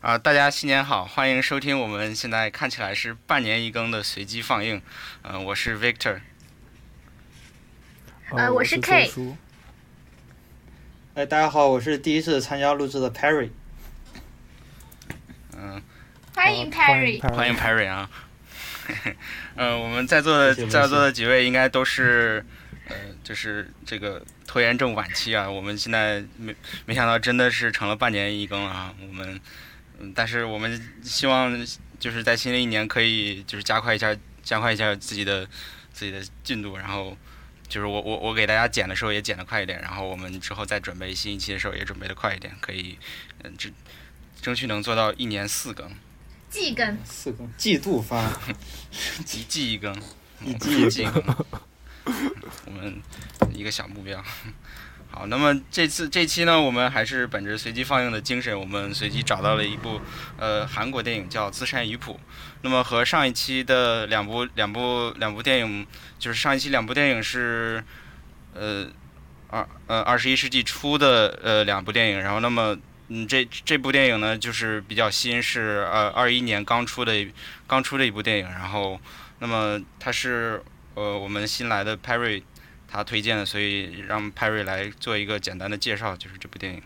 啊，大家新年好，欢迎收听我们现在看起来是半年一更的随机放映。嗯、我是 Victor。呃我是 K 叔哎，大家好，我是第一次参加录制的 Perry。嗯、欢迎欢迎 Perry。欢迎 Perry 啊。嗯、我们在座的在座的几位应该都是，呃，就是这个拖延症晚期啊。我们现在没没想到真的是成了半年一更了啊。我们，嗯，但是我们希望就是在新的一年可以就是加快一下加快一下自己的自己的进度，然后就是我我我给大家剪的时候也剪得快一点，然后我们之后再准备新一期的时候也准备的快一点，可以，嗯，争争取能做到一年四更，季更，四更季度发，一季一更，一季一季一更，我们一个小目标。好，那么这次这期呢，我们还是本着随机放映的精神，我们随机找到了一部呃韩国电影叫《自山鱼谱》。那么和上一期的两部两部两部电影，就是上一期两部电影是呃二呃二十一世纪初的呃两部电影，然后那么嗯这这部电影呢就是比较新，是呃二一年刚出的刚出的一部电影，然后那么它是呃我们新来的 Perry 他推荐的，所以让 Perry 来做一个简单的介绍，就是这部电影。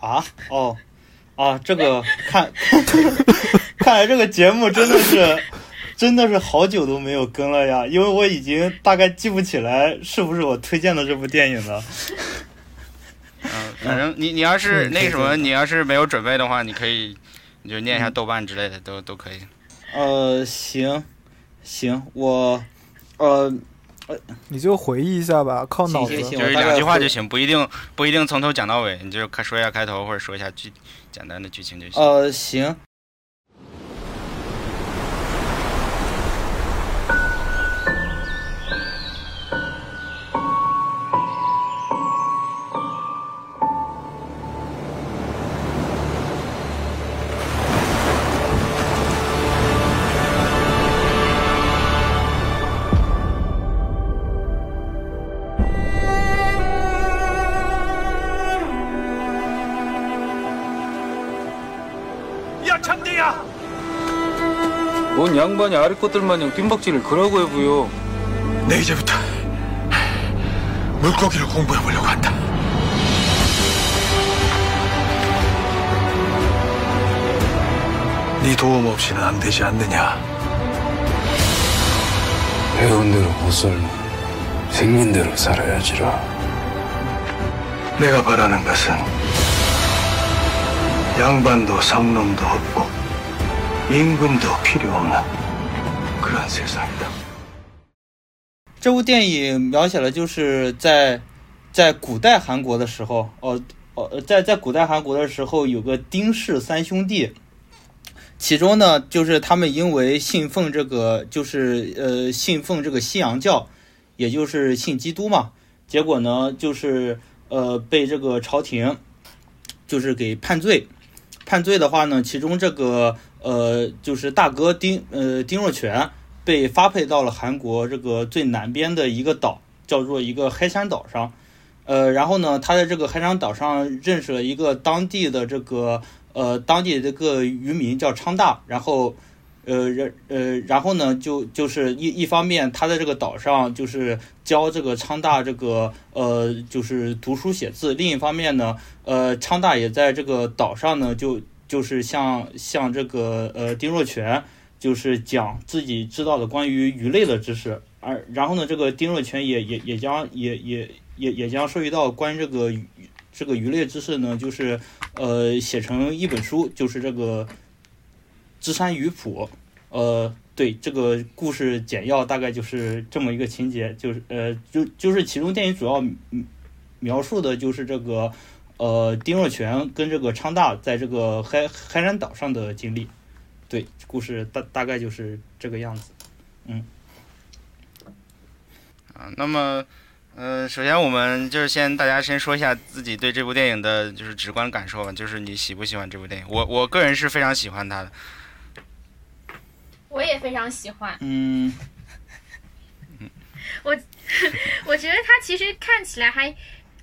啊，哦，啊，这个看，看来这个节目真的是，真的是好久都没有更了呀，因为我已经大概记不起来是不是我推荐的这部电影了。嗯、反正你你要是是那什么，你要是没有准备的话，你可以你就念一下豆瓣之类的，都都可以。呃，行，行，我，呃，你就回忆一下吧，靠脑子行。行就是两句话就行，不一定不一定从头讲到尾，你就开说一下开头或者说一下剧简单的剧情就行。呃，行。 야 장대야 뭔 양반이 아래 것들 마냥 뜀박질을 그러고 해부요. 내 이제부터 물고기를 공부해 보려고 한다 네 도움 없이는 안 되지 않느냐 배운 대로 못 살면 생긴 대로 살아야지라. 내가 바라는 것은 양반도 성놈도 없고 임금도 필요 없는 그런 세상이다 这部电影描写了就是在在古代韩国的时候，哦哦，在在古代韩国的时候，有个丁氏三兄弟，其中呢，就是他们因为信奉这个，就是呃信奉这个西洋教，也就是信基督嘛，结果呢，就是呃被这个朝廷就是给判罪， 判罪的话呢，其中这个呃就是大哥丁呃丁若全。被发配到了韩国这个最南边的一个岛，叫做一个黑山岛上。呃，然后呢，他在这个黑山岛上认识了一个当地的这个呃当地的这个渔民叫昌大，然后呃然呃然后呢就就是一一方面他在这个岛上就是教这个昌大这个呃就是读书写字，另一方面呢呃昌大也在这个岛上呢就就是像像这个呃丁若全。就是讲自己知道的关于鱼类的知识，而然后呢，这个丁若全也也也将也也也也将涉及到关于这个鱼这个鱼类知识呢，就是呃写成一本书，就是这个《知山鱼谱》。呃，对，这个故事简要大概就是这么一个情节，就是呃就就是其中电影主要描述的就是这个呃丁若全跟这个昌大在这个黑黑山岛上的经历。对，故事大大概就是这个样子。嗯啊，那么，呃，首先我们就是先大家先说一下自己对这部电影的就是直观感受吧，就是你喜不喜欢这部电影？我我个人是非常喜欢它的。我也非常喜欢。嗯，我 我觉得它其实看起来还，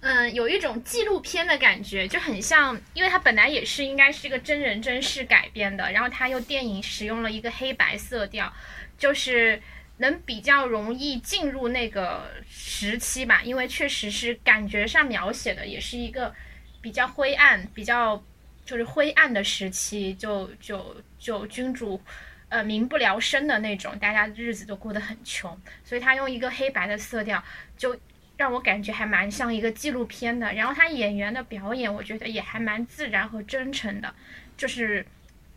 嗯，有一种纪录片的感觉，就很像，因为它本来也是应该是一个真人真事改编的，然后它又电影使用了一个黑白色调，就是能比较容易进入那个时期吧，因为确实是感觉上描写的也是一个比较灰暗、比较就是灰暗的时期，就就就君主呃民不聊生的那种，大家日子都过得很穷，所以他用一个黑白的色调就。让我感觉还蛮像一个纪录片的，然后他演员的表演，我觉得也还蛮自然和真诚的，就是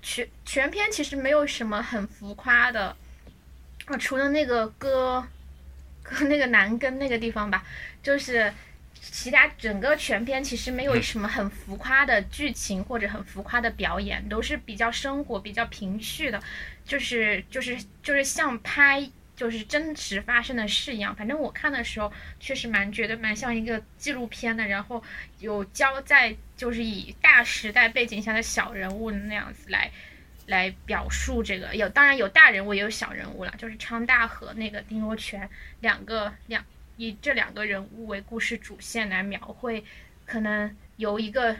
全全片其实没有什么很浮夸的，啊，除了那个歌，歌那个男根那个地方吧，就是其他整个全片其实没有什么很浮夸的剧情或者很浮夸的表演，都是比较生活、比较平叙的，就是就是就是像拍。就是真实发生的事一样，反正我看的时候确实蛮觉得蛮像一个纪录片的，然后有交在就是以大时代背景下的小人物那样子来来表述这个，有当然有大人物也有小人物了，就是昌大和那个丁若泉两个两以这两个人物为故事主线来描绘，可能由一个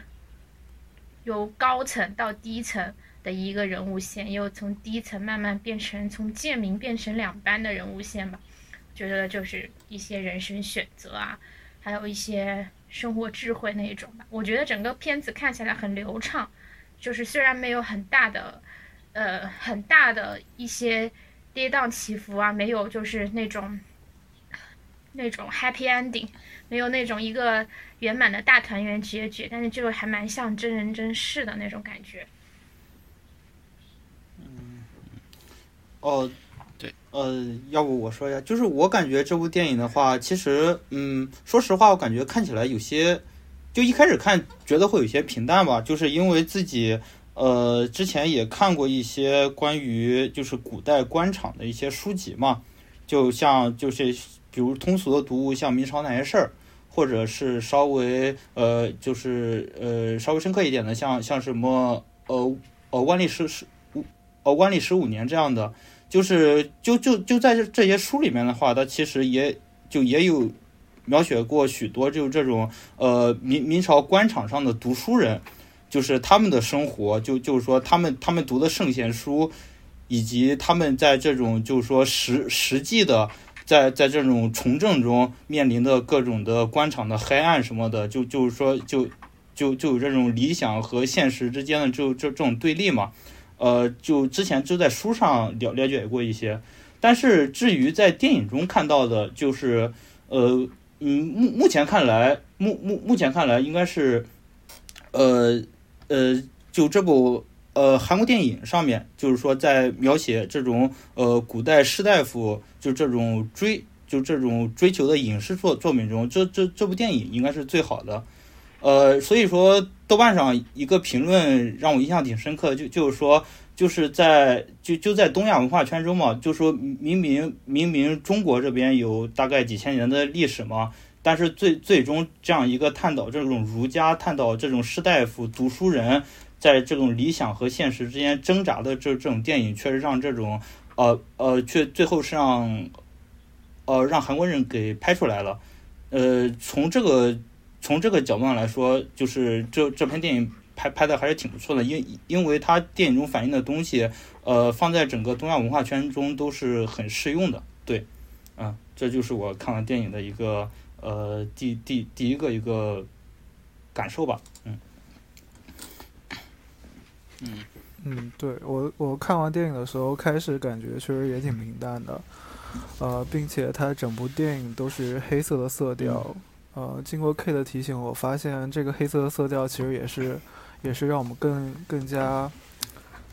由高层到低层。的一个人物线，又从低层慢慢变成从贱民变成两班的人物线吧，觉得就是一些人生选择啊，还有一些生活智慧那一种吧。我觉得整个片子看起来很流畅，就是虽然没有很大的，呃，很大的一些跌宕起伏啊，没有就是那种那种 happy ending，没有那种一个圆满的大团圆结局，但是就还蛮像真人真事的那种感觉。哦，对，呃，要不我说一下，就是我感觉这部电影的话，其实，嗯，说实话，我感觉看起来有些，就一开始看觉得会有些平淡吧，就是因为自己，呃，之前也看过一些关于就是古代官场的一些书籍嘛，就像就是比如通俗的读物，像明朝那些事儿，或者是稍微呃，就是呃稍微深刻一点的，像像什么呃呃万历十十五呃万历十五年这样的。就是就就就在这这些书里面的话，它其实也就也有描写过许多，就这种呃明明朝官场上的读书人，就是他们的生活，就就是说他们他们读的圣贤书，以及他们在这种就是说实实际的在在这种从政中面临的各种的官场的黑暗什么的，就就是说就就就有这种理想和现实之间的就这这种对立嘛。呃，就之前就在书上了了解过一些，但是至于在电影中看到的，就是，呃，嗯，目目前看来，目目目前看来应该是，呃呃，就这部呃韩国电影上面，就是说在描写这种呃古代士大夫就这种追就这种追求的影视作作品中，这这这部电影应该是最好的。呃，所以说豆瓣上一个评论让我印象挺深刻，就就是说，就是在就就在东亚文化圈中嘛，就说明明明明中国这边有大概几千年的历史嘛，但是最最终这样一个探讨这种儒家、探讨这种士大夫、读书人在这种理想和现实之间挣扎的这这种电影，确实让这种呃呃，却最后是让呃让韩国人给拍出来了，呃，从这个。从这个角度上来说，就是这这篇电影拍拍的还是挺不错的，因因为它电影中反映的东西，呃，放在整个东亚文化圈中都是很适用的。对，啊，这就是我看完电影的一个呃第第第一个一个感受吧。嗯，嗯嗯，对我我看完电影的时候，开始感觉确实也挺平淡的，呃，并且它整部电影都是黑色的色调。呃，经过 K 的提醒，我发现这个黑色的色调其实也是，也是让我们更更加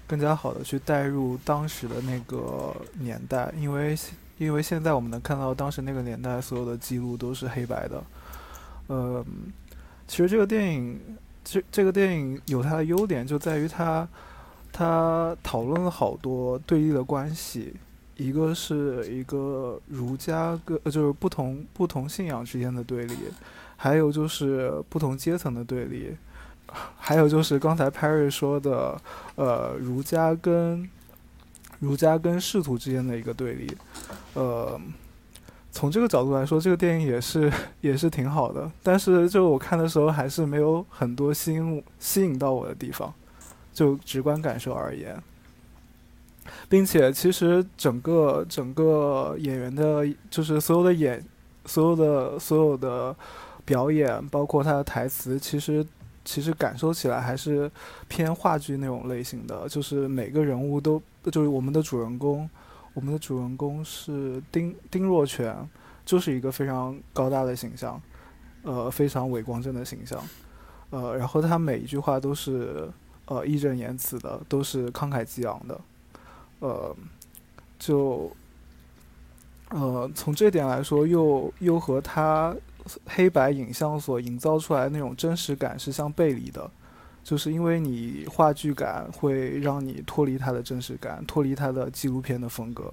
更加好的去带入当时的那个年代，因为因为现在我们能看到当时那个年代所有的记录都是黑白的。呃，其实这个电影，这这个电影有它的优点，就在于它它讨论了好多对立的关系。一个是一个儒家跟就是不同不同信仰之间的对立，还有就是不同阶层的对立，还有就是刚才 Perry 说的，呃，儒家跟儒家跟仕途之间的一个对立，呃，从这个角度来说，这个电影也是也是挺好的。但是就我看的时候，还是没有很多吸引吸引到我的地方，就直观感受而言。并且，其实整个整个演员的，就是所有的演，所有的所有的表演，包括他的台词，其实其实感受起来还是偏话剧那种类型的。就是每个人物都，就是我们的主人公，我们的主人公是丁丁若全，就是一个非常高大的形象，呃，非常伟光正的形象，呃，然后他每一句话都是呃义正言辞的，都是慷慨激昂的。呃，就呃，从这点来说，又又和他黑白影像所营造出来的那种真实感是相背离的，就是因为你话剧感会让你脱离它的真实感，脱离它的纪录片的风格，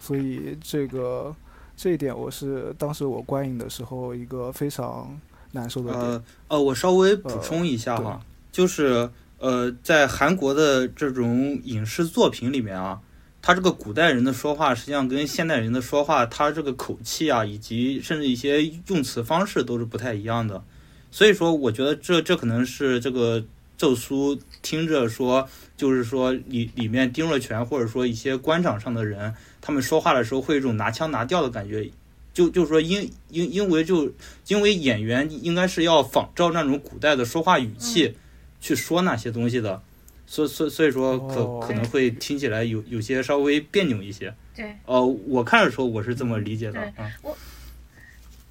所以这个这一点我是当时我观影的时候一个非常难受的点。呃呃，我稍微补充一下哈，就是呃，在韩国的这种影视作品里面啊。他这个古代人的说话，实际上跟现代人的说话，他这个口气啊，以及甚至一些用词方式都是不太一样的。所以说，我觉得这这可能是这个奏书听着说，就是说里里面丁若泉或者说一些官场上的人，他们说话的时候会有一种拿腔拿调的感觉，就就是说因因因为就因为演员应该是要仿照那种古代的说话语气去说那些东西的。所所所以说可可能会听起来有有些稍微别扭一些。对。哦，我看的时候我是这么理解的。对。我。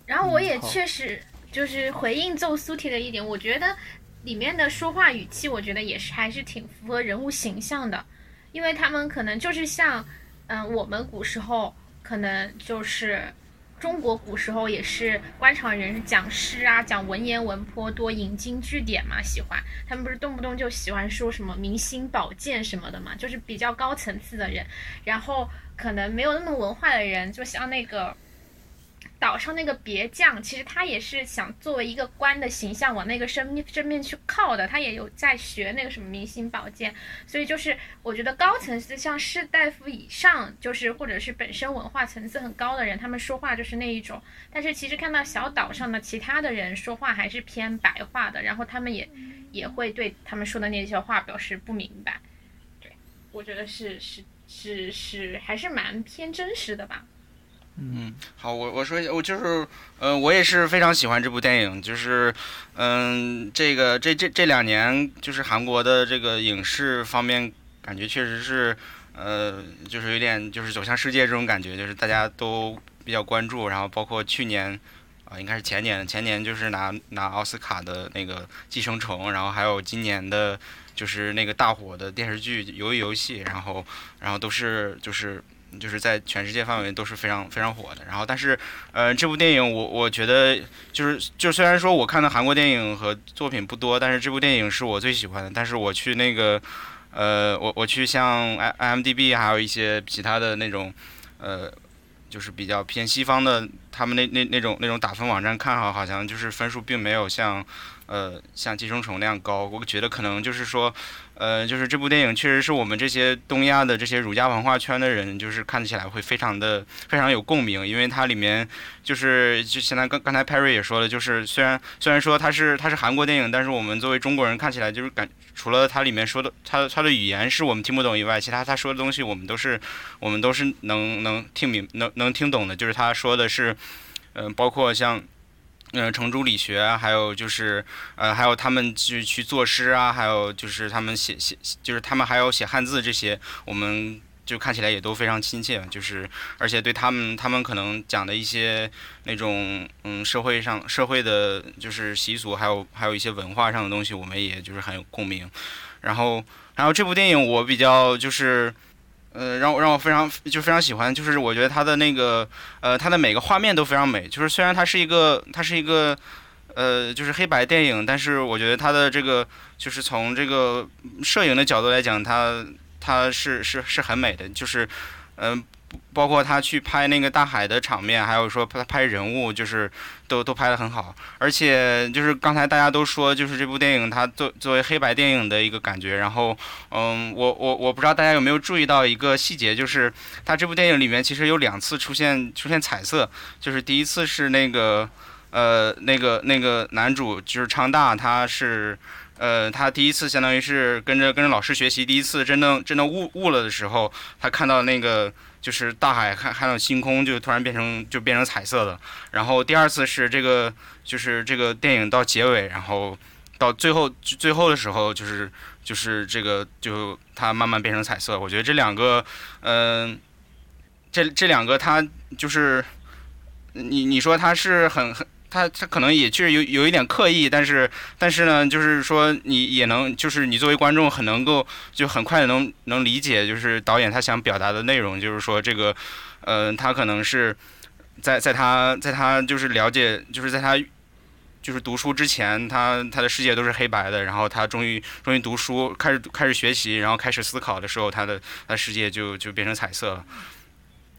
然后我也确实就是回应奏苏提的一点，我觉得里面的说话语气，我觉得也是还是挺符合人物形象的，因为他们可能就是像，嗯，我们古时候可能就是。中国古时候也是官场人讲诗啊，讲文言文颇多，引经据典嘛，喜欢他们不是动不动就喜欢说什么明星宝剑什么的嘛，就是比较高层次的人，然后可能没有那么文化的人，就像那个。岛上那个别将，其实他也是想作为一个官的形象往那个身正面去靠的，他也有在学那个什么明星宝剑，所以就是我觉得高层次像士大夫以上，就是或者是本身文化层次很高的人，他们说话就是那一种。但是其实看到小岛上的其他的人说话还是偏白话的，然后他们也也会对他们说的那些话表示不明白。对，我觉得是是是是还是蛮偏真实的吧。嗯，好，我我说一下，我就是，呃，我也是非常喜欢这部电影，就是，嗯，这个这这这两年，就是韩国的这个影视方面，感觉确实是，呃，就是有点就是走向世界这种感觉，就是大家都比较关注，然后包括去年，啊，应该是前年，前年就是拿拿奥斯卡的那个《寄生虫》，然后还有今年的，就是那个大火的电视剧《鱿鱼游戏》，然后然后都是就是。就是在全世界范围都是非常非常火的。然后，但是，呃，这部电影我我觉得就是就虽然说我看的韩国电影和作品不多，但是这部电影是我最喜欢的。但是我去那个，呃，我我去像 i m d b 还有一些其他的那种，呃，就是比较偏西方的，他们那那那种那种打分网站看好，好像就是分数并没有像。呃，像寄生虫那样高，我觉得可能就是说，呃，就是这部电影确实是我们这些东亚的这些儒家文化圈的人，就是看起来会非常的非常有共鸣，因为它里面就是就现在刚刚才 Perry 也说了，就是虽然虽然说它是它是韩国电影，但是我们作为中国人看起来就是感除了它里面说的它它的语言是我们听不懂以外，其他他说的东西我们都是我们都是能能听明能能听懂的，就是他说的是，嗯，包括像。嗯，程朱理学，还有就是，呃，还有他们去去作诗啊，还有就是他们写写，就是他们还有写汉字这些，我们就看起来也都非常亲切，就是而且对他们他们可能讲的一些那种嗯社会上社会的就是习俗，还有还有一些文化上的东西，我们也就是很有共鸣。然后，然后这部电影我比较就是。呃，让我让我非常就非常喜欢，就是我觉得它的那个呃，它的每个画面都非常美。就是虽然它是一个它是一个呃，就是黑白电影，但是我觉得它的这个就是从这个摄影的角度来讲，它它是是是很美的。就是嗯，包括他去拍那个大海的场面，还有说他拍人物，就是都都拍得很好。而且就是刚才大家都说，就是这部电影它作作为黑白电影的一个感觉。然后，嗯，我我我不知道大家有没有注意到一个细节，就是它这部电影里面其实有两次出现出现彩色，就是第一次是那个呃那个那个男主就是昌大，他是。呃，他第一次相当于是跟着跟着老师学习，第一次真正真正悟悟了的时候，他看到那个就是大海，看看到星空，就突然变成就变成彩色的。然后第二次是这个就是这个电影到结尾，然后到最后最后的时候，就是就是这个就它慢慢变成彩色。我觉得这两个，嗯、这这两个它就是你你说它是很很。他他可能也确实有有一点刻意，但是但是呢，就是说你也能，就是你作为观众很能够就很快能能理解，就是导演他想表达的内容，就是说这个，呃，他可能是在在他在他就是了解，就是在他就是读书之前，他他的世界都是黑白的，然后他终于终于读书，开始开始学习，然后开始思考的时候，他的他世界就就变成彩色了。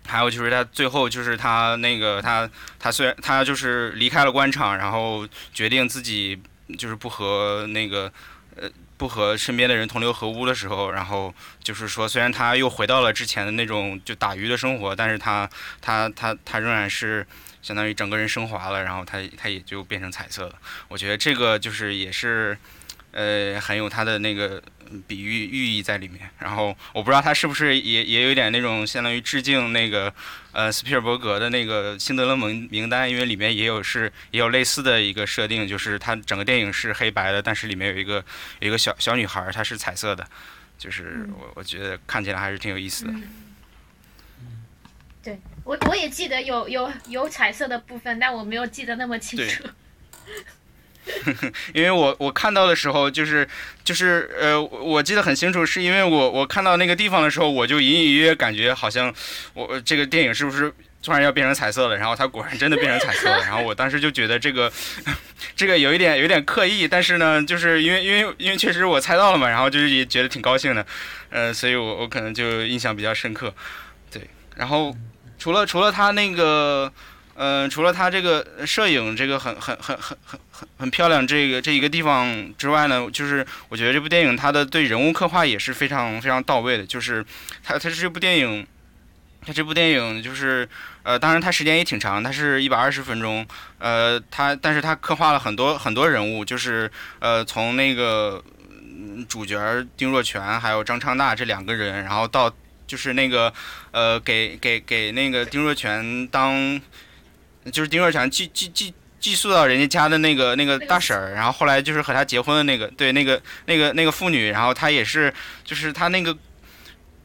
还有就是他最后就是他那个他他虽然他就是离开了官场，然后决定自己就是不和那个呃不和身边的人同流合污的时候，然后就是说虽然他又回到了之前的那种就打鱼的生活，但是他他他他仍然是相当于整个人升华了，然后他他也就变成彩色了。我觉得这个就是也是呃很有它的那个。比喻寓意在里面，然后我不知道它是不是也也有点那种相当于致敬那个呃斯皮尔伯格的那个辛德勒名名单，因为里面也有是也有类似的一个设定，就是它整个电影是黑白的，但是里面有一个有一个小小女孩，她是彩色的，就是我我觉得看起来还是挺有意思的。对我我也记得有有有彩色的部分，但我没有记得那么清楚。因为我我看到的时候，就是就是呃，我记得很清楚，是因为我我看到那个地方的时候，我就隐隐约约感觉好像我这个电影是不是突然要变成彩色了？然后它果然真的变成彩色了。然后我当时就觉得这个 这个有一点有点刻意，但是呢，就是因为因为因为确实我猜到了嘛，然后就是也觉得挺高兴的，呃，所以我我可能就印象比较深刻。对，然后除了除了他那个。嗯，除了它这个摄影这个很很很很很很很漂亮这个这一个地方之外呢，就是我觉得这部电影它的对人物刻画也是非常非常到位的。就是它它是这部电影，它这部电影就是呃，当然它时间也挺长，它是一百二十分钟。呃，它但是它刻画了很多很多人物，就是呃从那个主角丁若泉还有张昌大这两个人，然后到就是那个呃给给给那个丁若泉当。就是丁若泉寄寄寄寄宿到人家家的那个那个大婶儿，然后后来就是和他结婚的那个，对那个那个那个妇女，然后她也是，就是她那个，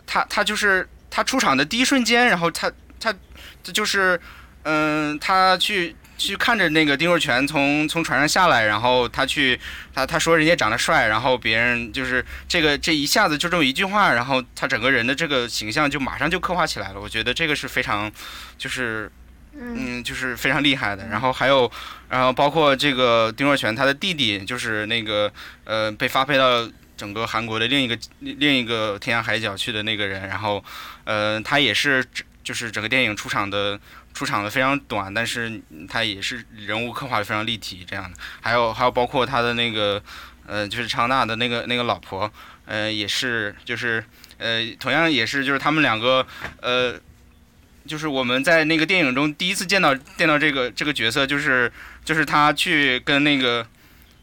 她她就是她出场的第一瞬间，然后她她她就是，嗯，她去去看着那个丁若泉从从船上下来，然后他去他他说人家长得帅，然后别人就是这个这一下子就这么一句话，然后他整个人的这个形象就马上就刻画起来了，我觉得这个是非常就是。嗯，就是非常厉害的。然后还有，然后包括这个丁若泉他的弟弟，就是那个呃被发配到整个韩国的另一个另一个天涯海角去的那个人。然后，呃，他也是就是整个电影出场的出场的非常短，但是他也是人物刻画的非常立体这样的。还有还有包括他的那个呃就是昌大的那个那个老婆，呃也是就是呃同样也是就是他们两个呃。就是我们在那个电影中第一次见到见到这个这个角色，就是就是他去跟那个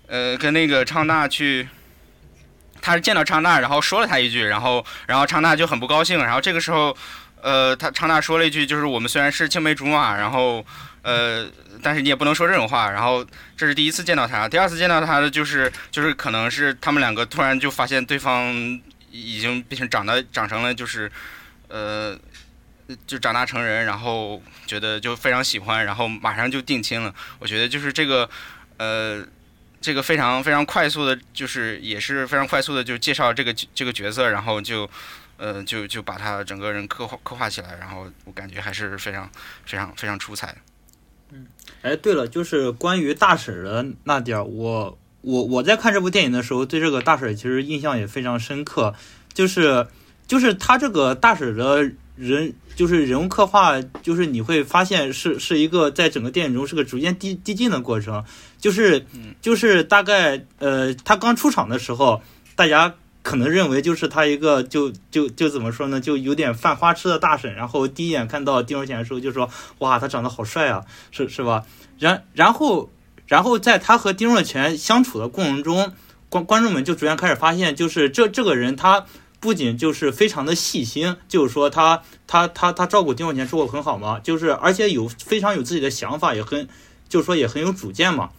呃跟那个昌大去，他是见到昌大，然后说了他一句，然后然后昌大就很不高兴，然后这个时候呃他昌大说了一句，就是我们虽然是青梅竹马，然后呃但是你也不能说这种话，然后这是第一次见到他，第二次见到他的就是就是可能是他们两个突然就发现对方已经变成长得长成了就是呃。就长大成人，然后觉得就非常喜欢，然后马上就定亲了。我觉得就是这个，呃，这个非常非常快速的，就是也是非常快速的就介绍这个这个角色，然后就，呃，就就把他整个人刻画刻画起来，然后我感觉还是非常非常非常出彩。嗯，哎，对了，就是关于大婶的那点儿，我我我在看这部电影的时候，对这个大婶其实印象也非常深刻，就是就是他这个大婶的。人就是人物刻画，就是你会发现是是一个在整个电影中是个逐渐递递进的过程，就是就是大概呃他刚出场的时候，大家可能认为就是他一个就就就怎么说呢，就有点犯花痴的大婶，然后第一眼看到丁若泉的时候就说哇他长得好帅啊，是是吧？然然后然后在他和丁若泉相处的过程中，观观众们就逐渐开始发现，就是这这个人他。不仅就是非常的细心，就是说他他他他照顾丁若泉做的很好嘛，就是而且有非常有自己的想法，也很就是说也很有主见嘛。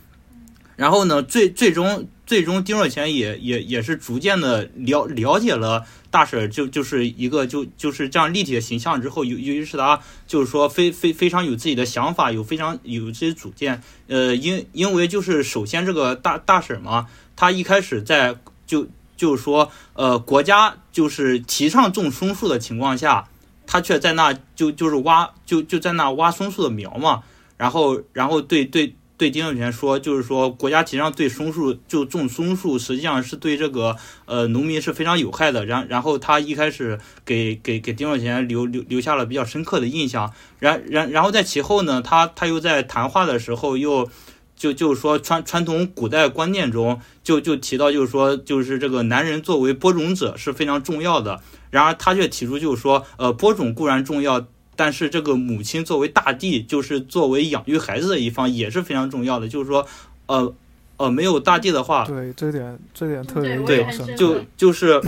然后呢，最最终最终丁若泉也也也是逐渐的了了解了大婶就就是一个就就是这样立体的形象之后，尤尤其是他就是说非非非常有自己的想法，有非常有自己主见。呃，因因为就是首先这个大大婶嘛，她一开始在就。就是说，呃，国家就是提倡种松树的情况下，他却在那就就是挖就就在那挖松树的苗嘛。然后，然后对对对丁若泉说，就是说国家提倡对松树就种松树，实际上是对这个呃农民是非常有害的。然然后他一开始给给给丁若泉留留留下了比较深刻的印象。然然然后在其后呢，他他又在谈话的时候又。就就是说传传统古代观念中就就提到就是说就是这个男人作为播种者是非常重要的，然而他却提出就是说呃播种固然重要，但是这个母亲作为大地就是作为养育孩子的一方也是非常重要的，就是说呃呃没有大地的话，对这点这点特别对就就是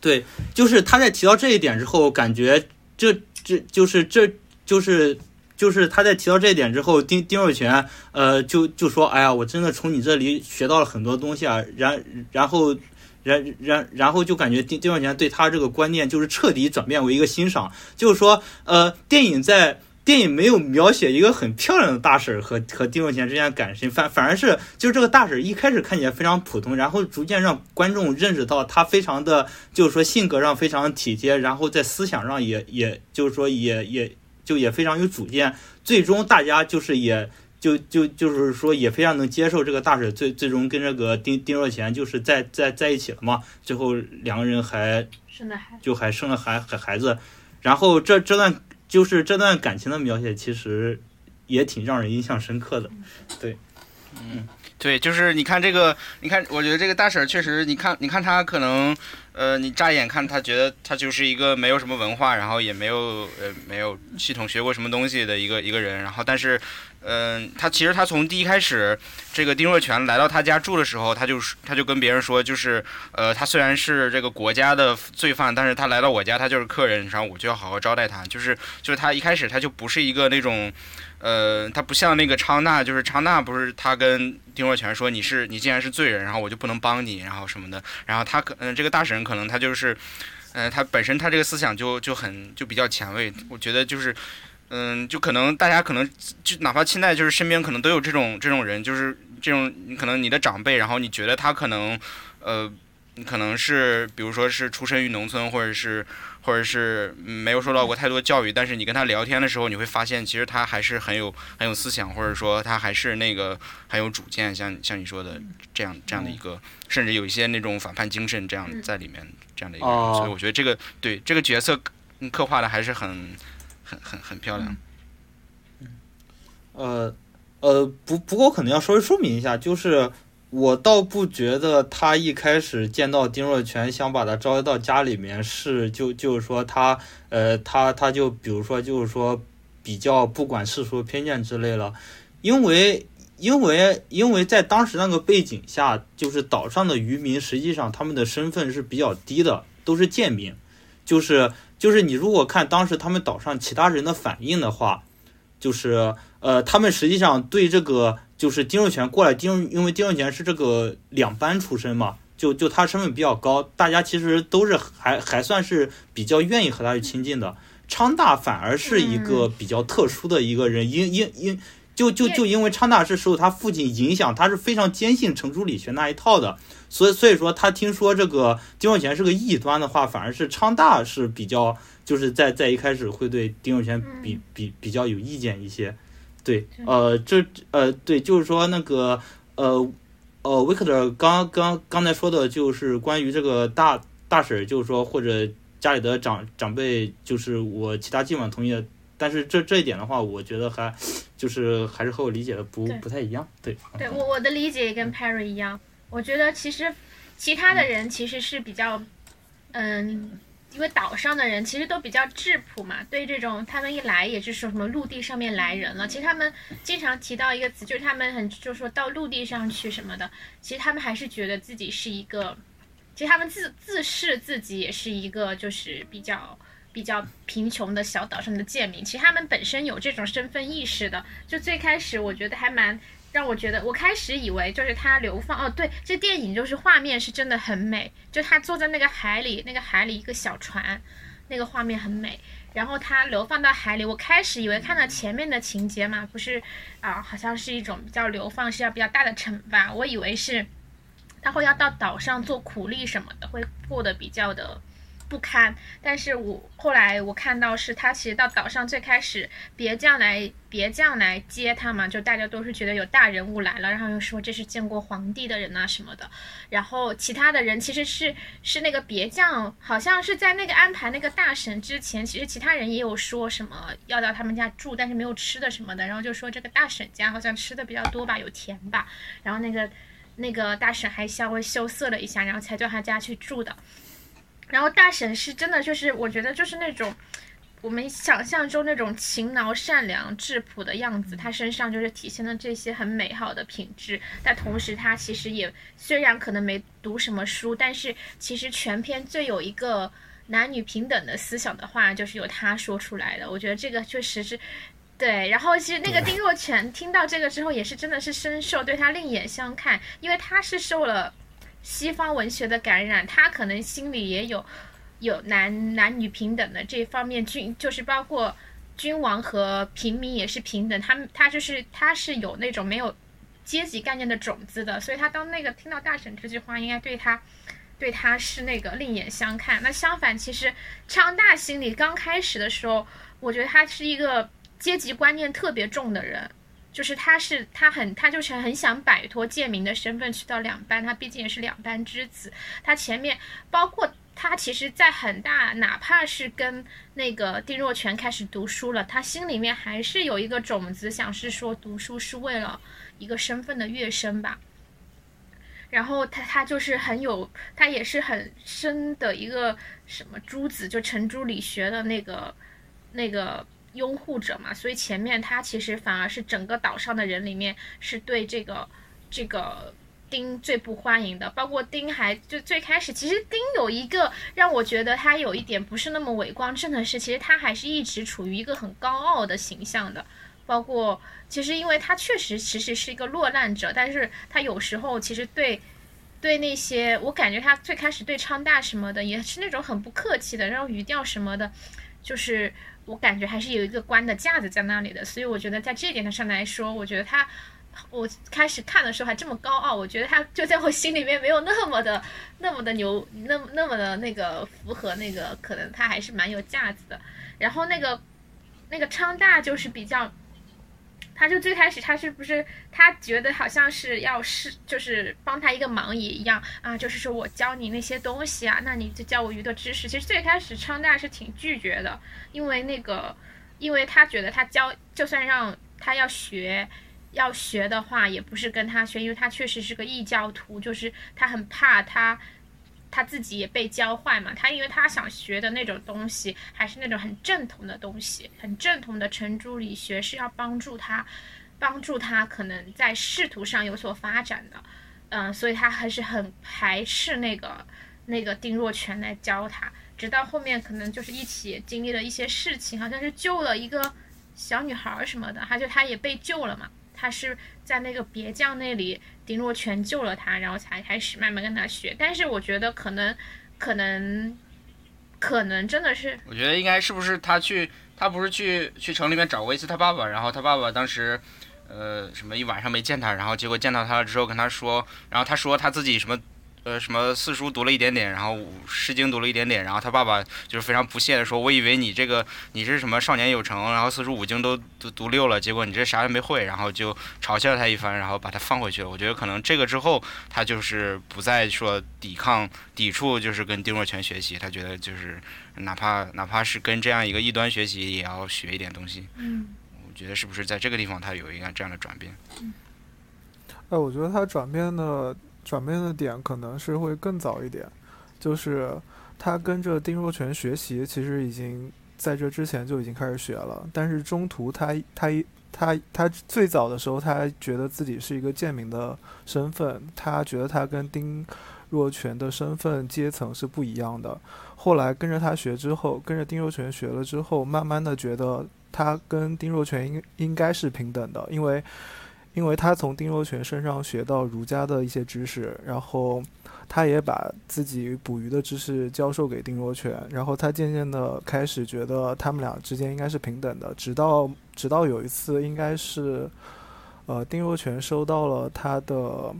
对就是他在提到这一点之后，感觉这这就是这就是。就是他在提到这一点之后，丁丁若泉，呃，就就说，哎呀，我真的从你这里学到了很多东西啊，然然后，然然然后就感觉丁丁若泉对他这个观念就是彻底转变为一个欣赏，就是说，呃，电影在电影没有描写一个很漂亮的大婶和和丁若泉之间的感情，反反而是就是这个大婶一开始看起来非常普通，然后逐渐让观众认识到她非常的，就是说性格上非常体贴，然后在思想上也也就是说也也。就也非常有主见，最终大家就是也就就就是说也非常能接受这个大婶，最最终跟这个丁丁若贤就是在在在一起了嘛，最后两个人还生了孩，就还生了孩孩孩子，然后这这段就是这段感情的描写，其实也挺让人印象深刻的，对，嗯，对，就是你看这个，你看，我觉得这个大婶确实，你看，你看她可能。呃，你乍一眼看他，觉得他就是一个没有什么文化，然后也没有呃没有系统学过什么东西的一个一个人。然后，但是，嗯，他其实他从第一开始，这个丁若泉来到他家住的时候，他就他就跟别人说，就是呃，他虽然是这个国家的罪犯，但是他来到我家，他就是客人，然后我就要好好招待他。就是就是他一开始他就不是一个那种。呃，他不像那个昌纳，就是昌纳不是他跟丁若泉说你是你既然是罪人，然后我就不能帮你，然后什么的，然后他可嗯这个大神可能他就是，嗯他本身他这个思想就就很就比较前卫，我觉得就是嗯就可能大家可能就哪怕现在就是身边可能都有这种这种人，就是这种可能你的长辈，然后你觉得他可能呃可能是比如说是出身于农村或者是。或者是没有受到过太多教育，但是你跟他聊天的时候，你会发现其实他还是很有很有思想，或者说他还是那个很有主见，像像你说的这样这样的一个，甚至有一些那种反叛精神这样在里面这样的一个人，所以我觉得这个对这个角色刻画的还是很很很很漂亮。呃呃，不不过可能要稍微说明一下，就是。我倒不觉得他一开始见到丁若泉想把他招到家里面是就就是说他呃他他就比如说就是说比较不管世俗偏见之类了，因为因为因为在当时那个背景下，就是岛上的渔民实际上他们的身份是比较低的，都是贱民，就是就是你如果看当时他们岛上其他人的反应的话，就是呃他们实际上对这个。就是丁若泉过来，丁因为丁若泉是这个两班出身嘛，就就他身份比较高，大家其实都是还还算是比较愿意和他去亲近的。昌大反而是一个比较特殊的一个人，因因因就就就因为昌大是受他父亲影响，他是非常坚信程朱理学那一套的，所以所以说他听说这个丁若泉是个异端的话，反而是昌大是比较就是在在一开始会对丁若泉比比比较有意见一些。对，呃，这呃，对，就是说那个，呃，呃，维克特刚刚刚才说的，就是关于这个大大婶，就是说或者家里的长长辈就是我其他基本上同意的，但是这这一点的话，我觉得还就是还是和我理解的不不太一样，对。对我我的理解也跟 Perry 一样，我觉得其实其他的人其实是比较，嗯，因为岛上的人其实都比较质朴嘛，对这种他们一来也是说什么陆地上面来人了，其实他们经常提到一个词，就是他们很就说到陆地上去什么的，其实他们还是觉得自己是一个，其实他们自自视自己也是一个就是比较。比较贫穷的小岛上的贱民，其实他们本身有这种身份意识的。就最开始我觉得还蛮让我觉得，我开始以为就是他流放哦，对，这电影就是画面是真的很美，就他坐在那个海里，那个海里一个小船，那个画面很美。然后他流放到海里，我开始以为看到前面的情节嘛，不是啊，好像是一种比较流放是要比较大的惩罚，我以为是他会要到岛上做苦力什么的，会过得比较的。不堪，但是我后来我看到是他其实到岛上最开始别将来别将来接他嘛，就大家都是觉得有大人物来了，然后又说这是见过皇帝的人啊什么的，然后其他的人其实是是那个别将，好像是在那个安排那个大审之前，其实其他人也有说什么要到他们家住，但是没有吃的什么的，然后就说这个大婶家好像吃的比较多吧，有甜吧，然后那个那个大婶还稍微羞涩了一下，然后才叫他家去住的。然后大婶是真的，就是我觉得就是那种我们想象中那种勤劳、善良、质朴的样子，她身上就是体现了这些很美好的品质。但同时，她其实也虽然可能没读什么书，但是其实全篇最有一个男女平等的思想的话，就是由她说出来的。我觉得这个确实是对。然后其实那个丁若全听到这个之后，也是真的是深受对他另眼相看，因为他是受了。西方文学的感染，他可能心里也有有男男女平等的这方面，君就是包括君王和平民也是平等，他他就是他是有那种没有阶级概念的种子的，所以他当那个听到大婶这句话，应该对他对他是那个另眼相看。那相反，其实昌大心里刚开始的时候，我觉得他是一个阶级观念特别重的人。就是他是他很他就是很想摆脱贱民的身份去到两班，他毕竟也是两班之子。他前面包括他其实，在很大哪怕是跟那个丁若全开始读书了，他心里面还是有一个种子，想是说读书是为了一个身份的跃升吧。然后他他就是很有他也是很深的一个什么朱子，就程朱理学的那个那个。拥护者嘛，所以前面他其实反而是整个岛上的人里面是对这个这个丁最不欢迎的，包括丁还就最开始，其实丁有一个让我觉得他有一点不是那么伟光正的是，其实他还是一直处于一个很高傲的形象的，包括其实因为他确实其实是一个落难者，但是他有时候其实对对那些我感觉他最开始对昌大什么的也是那种很不客气的，然后语调什么的，就是。我感觉还是有一个官的架子在那里的，所以我觉得在这一点上来说，我觉得他，我开始看的时候还这么高傲，我觉得他就在我心里面没有那么的那么的牛，那那么的那个符合那个，可能他还是蛮有架子的。然后那个那个昌大就是比较。他就最开始，他是不是他觉得好像是要是就是帮他一个忙也一样啊？就是说我教你那些东西啊，那你就教我鱼的知识。其实最开始昌大是挺拒绝的，因为那个，因为他觉得他教就算让他要学，要学的话也不是跟他学，因为他确实是个异教徒，就是他很怕他。他自己也被教坏嘛，他因为他想学的那种东西还是那种很正统的东西，很正统的程朱理学是要帮助他，帮助他可能在仕途上有所发展的，嗯，所以他还是很排斥那个那个丁若全来教他，直到后面可能就是一起经历了一些事情，好像是救了一个小女孩什么的，他就他也被救了嘛，他是在那个别将那里。丁若全救了他，然后才开始慢慢跟他学。但是我觉得可能，可能，可能真的是。我觉得应该是不是他去，他不是去去城里面找过一次他爸爸，然后他爸爸当时，呃，什么一晚上没见他，然后结果见到他了之后跟他说，然后他说他自己什么呃什么四书读了一点点，然后诗经读了一点点，然后他爸爸就是非常不屑的说，我以为你这个你是什么少年有成，然后四书五经都读读溜了，结果你这啥也没会，然后就嘲笑他一番，然后把他放回去了。我觉得可能这个之后他就是不再说抵抗抵触，就是跟丁若泉学习，他觉得就是哪怕哪怕是跟这样一个异端学习，也要学一点东西。嗯我觉得是不是在这个地方他有一个这样的转变？哎，我觉得他转变的转变的点可能是会更早一点，就是他跟着丁若泉学习，其实已经在这之前就已经开始学了，但是中途他他他他最早的时候，他觉得自己是一个贱民的身份，他觉得他跟丁若泉的身份阶层是不一样的。后来跟着他学之后，跟着丁若泉学了之后，慢慢的觉得他跟丁若泉应应该是平等的，因为因为他从丁若泉身上学到儒家的一些知识，然后他也把自己捕鱼的知识教授给丁若泉，然后他渐渐的开始觉得他们俩之间应该是平等的，直到直到有一次应该是，呃，丁若泉收到了他的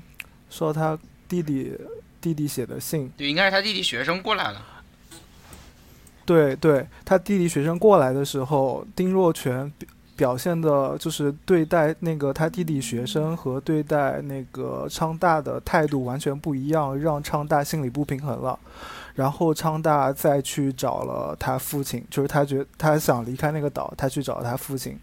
收到他弟弟弟弟写的信，对，应该是他弟弟学生过来了。对对，他弟弟学生过来的时候，丁若泉表现的就是对待那个他弟弟学生和对待那个昌大的态度完全不一样，让昌大心里不平衡了。然后昌大再去找了他父亲，就是他觉他想离开那个岛，他去找他父亲，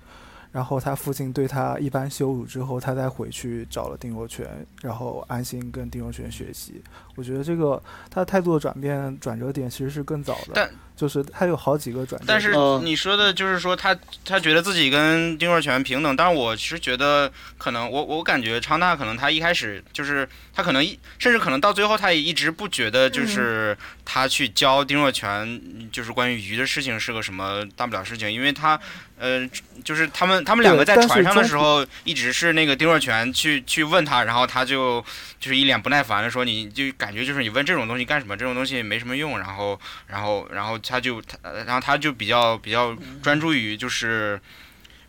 然后他父亲对他一番羞辱之后，他再回去找了丁若泉，然后安心跟丁若泉学习。我觉得这个他态度的转变转折点其实是更早的，但就是他有好几个转折。但是呃你说的就是说他他觉得自己跟丁若全平等，但是我是觉得可能我我感觉昌大可能他一开始就是他可能一甚至可能到最后他也一直不觉得就是他去教丁若全就是关于鱼的事情是个什么大不了事情，因为他呃就是他们他们两个在船上的时候一直是那个丁若全去去问他，然后他就就是一脸不耐烦的说你就感觉就是你问这种东西干什么？这种东西没什么用，然后然后然后他就他呃然后他就比较比较专注于就是。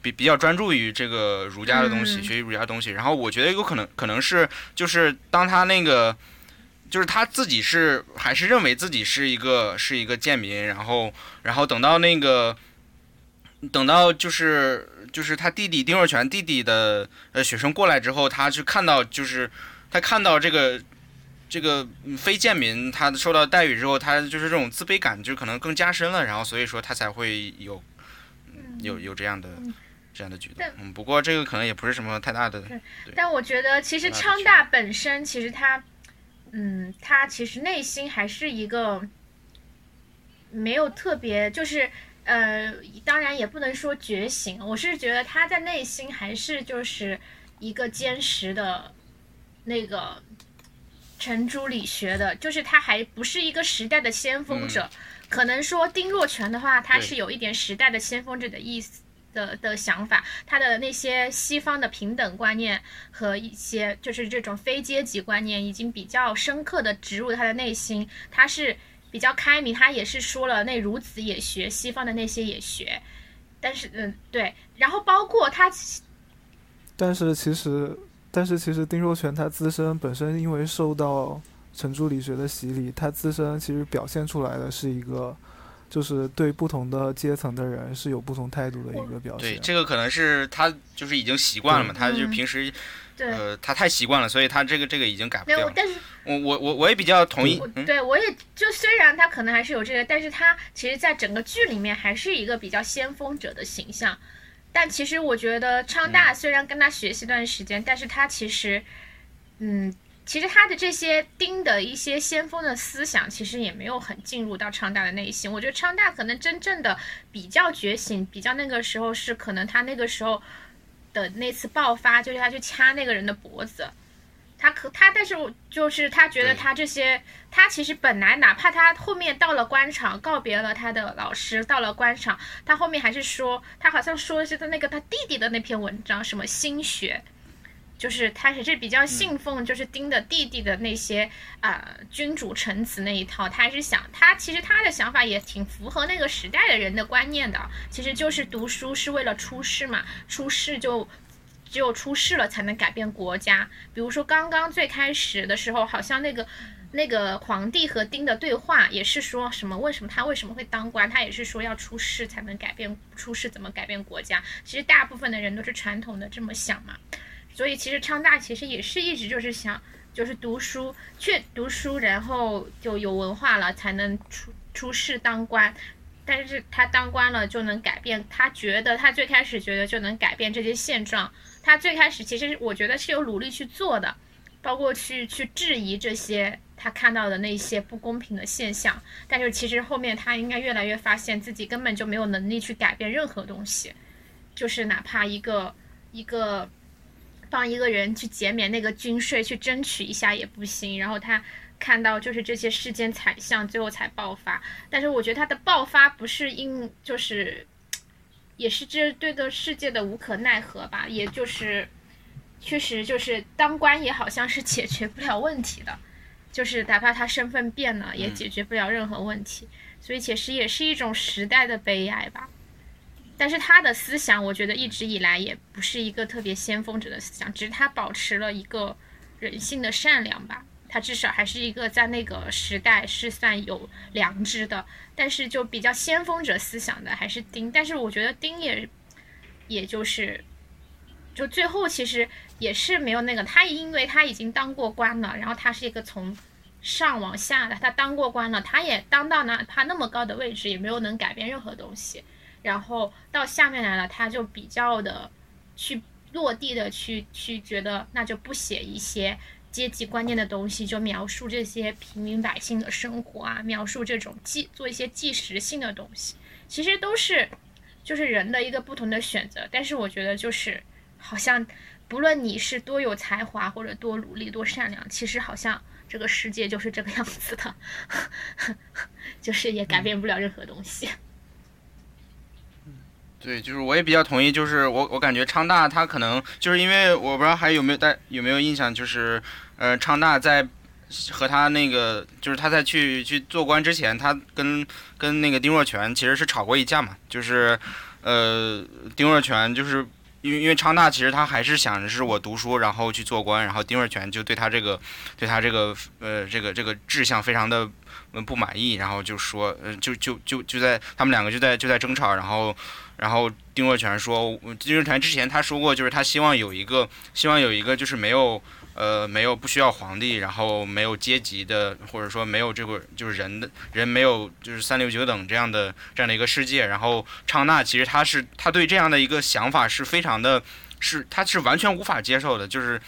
比比较专注于这个儒家的东西，嗯学习儒家的东西。然后我觉得有可能可能是就是当他那个，就是他自己是还是认为自己是一个是一个贱民，然后然后等到那个等到就是就是他弟弟丁若泉弟弟的呃学生过来之后，他去看到就是他看到这个。这个嗯非贱民他受到待遇之后，他就是这种自卑感就可能更加深了，然后所以说他才会有嗯有有这样的嗯这样的举动。嗯，不过这个可能也不是什么太大的。但我觉得其实昌大本身，其实他，嗯，他其实内心还是一个没有特别，就是呃，当然也不能说觉醒，我是觉得他在内心还是就是一个坚实的那个程朱理学的，就是他还不是一个时代的先锋者。可能说丁若泉的话，他是有一点时代的先锋者的意思。的的想法，他的那些西方的平等观念和一些就是这种非阶级观念，已经比较深刻的植入他的内心。他是比较开明，他也是说了那孺子也学，西方的那些也学。但是，嗯，对，然后包括他，但是其实，但是其实丁若泉他自身本身因为受到程朱理学的洗礼，他自身其实表现出来的是一个，就是对不同的阶层的人是有不同态度的一个表现对，这个可能是他就是已经习惯了嘛，他就嗯平时对，呃他太习惯了，所以他这个这个已经改不没有，掉了。但是我我我我也比较同意，嗯，对我也就虽然他可能还是有这个，但是他其实在整个剧里面还是一个比较先锋者的形象。但其实我觉得昌嗯大虽然跟他学习一段时间，但是他其实，嗯，其实他的这些丁的一些先锋的思想，其实也没有很进入到昌大的内心。我觉得昌大可能真正的比较觉醒，比较那个时候是可能他那个时候的那次爆发，就是他去掐那个人的脖子。他可他，但是我就是他觉得他这些，他其实本来哪怕他后面到了官场，告别了他的老师，到了官场，他后面还是说，他好像说的是他那个他弟弟的那篇文章，什么心学，就是他还是比较信奉就是丁的弟弟的那些啊、君主臣子那一套，他还是想他其实他的想法也挺符合那个时代的人的观念的，其实就是读书是为了出世嘛，出世就。只有出世了才能改变国家。比如说，刚刚最开始的时候，好像那个那个皇帝和丁的对话也是说什么？为什么他为什么会当官？他也是说要出世才能改变，出世怎么改变国家？其实大部分的人都是传统的这么想嘛。所以其实昌大其实也是一直就是想，就是读书，去读书，然后就有文化了，才能出出世当官。但是他当官了就能改变，他觉得他最开始觉得就能改变这些现状。他最开始其实我觉得是有努力去做的，包括去去质疑这些他看到的那些不公平的现象。但是其实后面他应该越来越发现自己根本就没有能力去改变任何东西，就是哪怕一个一个帮一个人去减免那个军税去争取一下也不行。然后他。看到就是这些世间惨象，最后才爆发。但是我觉得他的爆发不是因，就是，也是这对这世界的无可奈何吧。也就是，确实就是当官也好像是解决不了问题的，就是哪怕他身份变了，也解决不了任何问题。所以其实也是一种时代的悲哀吧。但是他的思想，我觉得一直以来也不是一个特别先锋者的思想，只是他保持了一个人性的善良吧。他至少还是一个在那个时代是算有良知的，但是就比较先锋者思想的还是丁。但是我觉得丁也，也就是，就最后其实也是没有那个他，因为他已经当过官了，然后他是一个从上往下的，他当过官了，他也当到哪怕那么高的位置，也没有能改变任何东西。然后到下面来了，他就比较的去落地的去去觉得，那就不写一些。阶级观念的东西，就描述这些平民百姓的生活啊，描述这种纪做一些纪实性的东西，其实都是就是人的一个不同的选择。但是我觉得就是好像不论你是多有才华或者多努力多善良，其实好像这个世界就是这个样子的，就是也改变不了任何东西。对，就是我也比较同意，就是我我感觉昌大他可能就是因为我不知道还有没有大有没有印象，就是呃昌大在和他那个就是他在去去做官之前，他跟跟那个丁若泉其实是吵过一架嘛，就是呃丁若泉就是因为因为昌大其实他还是想着是我读书然后去做官，然后丁若泉就对他这个对他这个呃这个这个志向非常的不满意，然后就说呃就就就就在他们两个就在就在争吵，然后。然后丁若泉说，丁若泉之前他说过，就是他希望有一个，希望有一个就是没有，呃，没有不需要皇帝，然后没有阶级的，或者说没有这个就是人的人没有就是三六九等这样的这样的一个世界。然后昌纳其实他是他对这样的一个想法是非常的，是他是完全无法接受的，就是。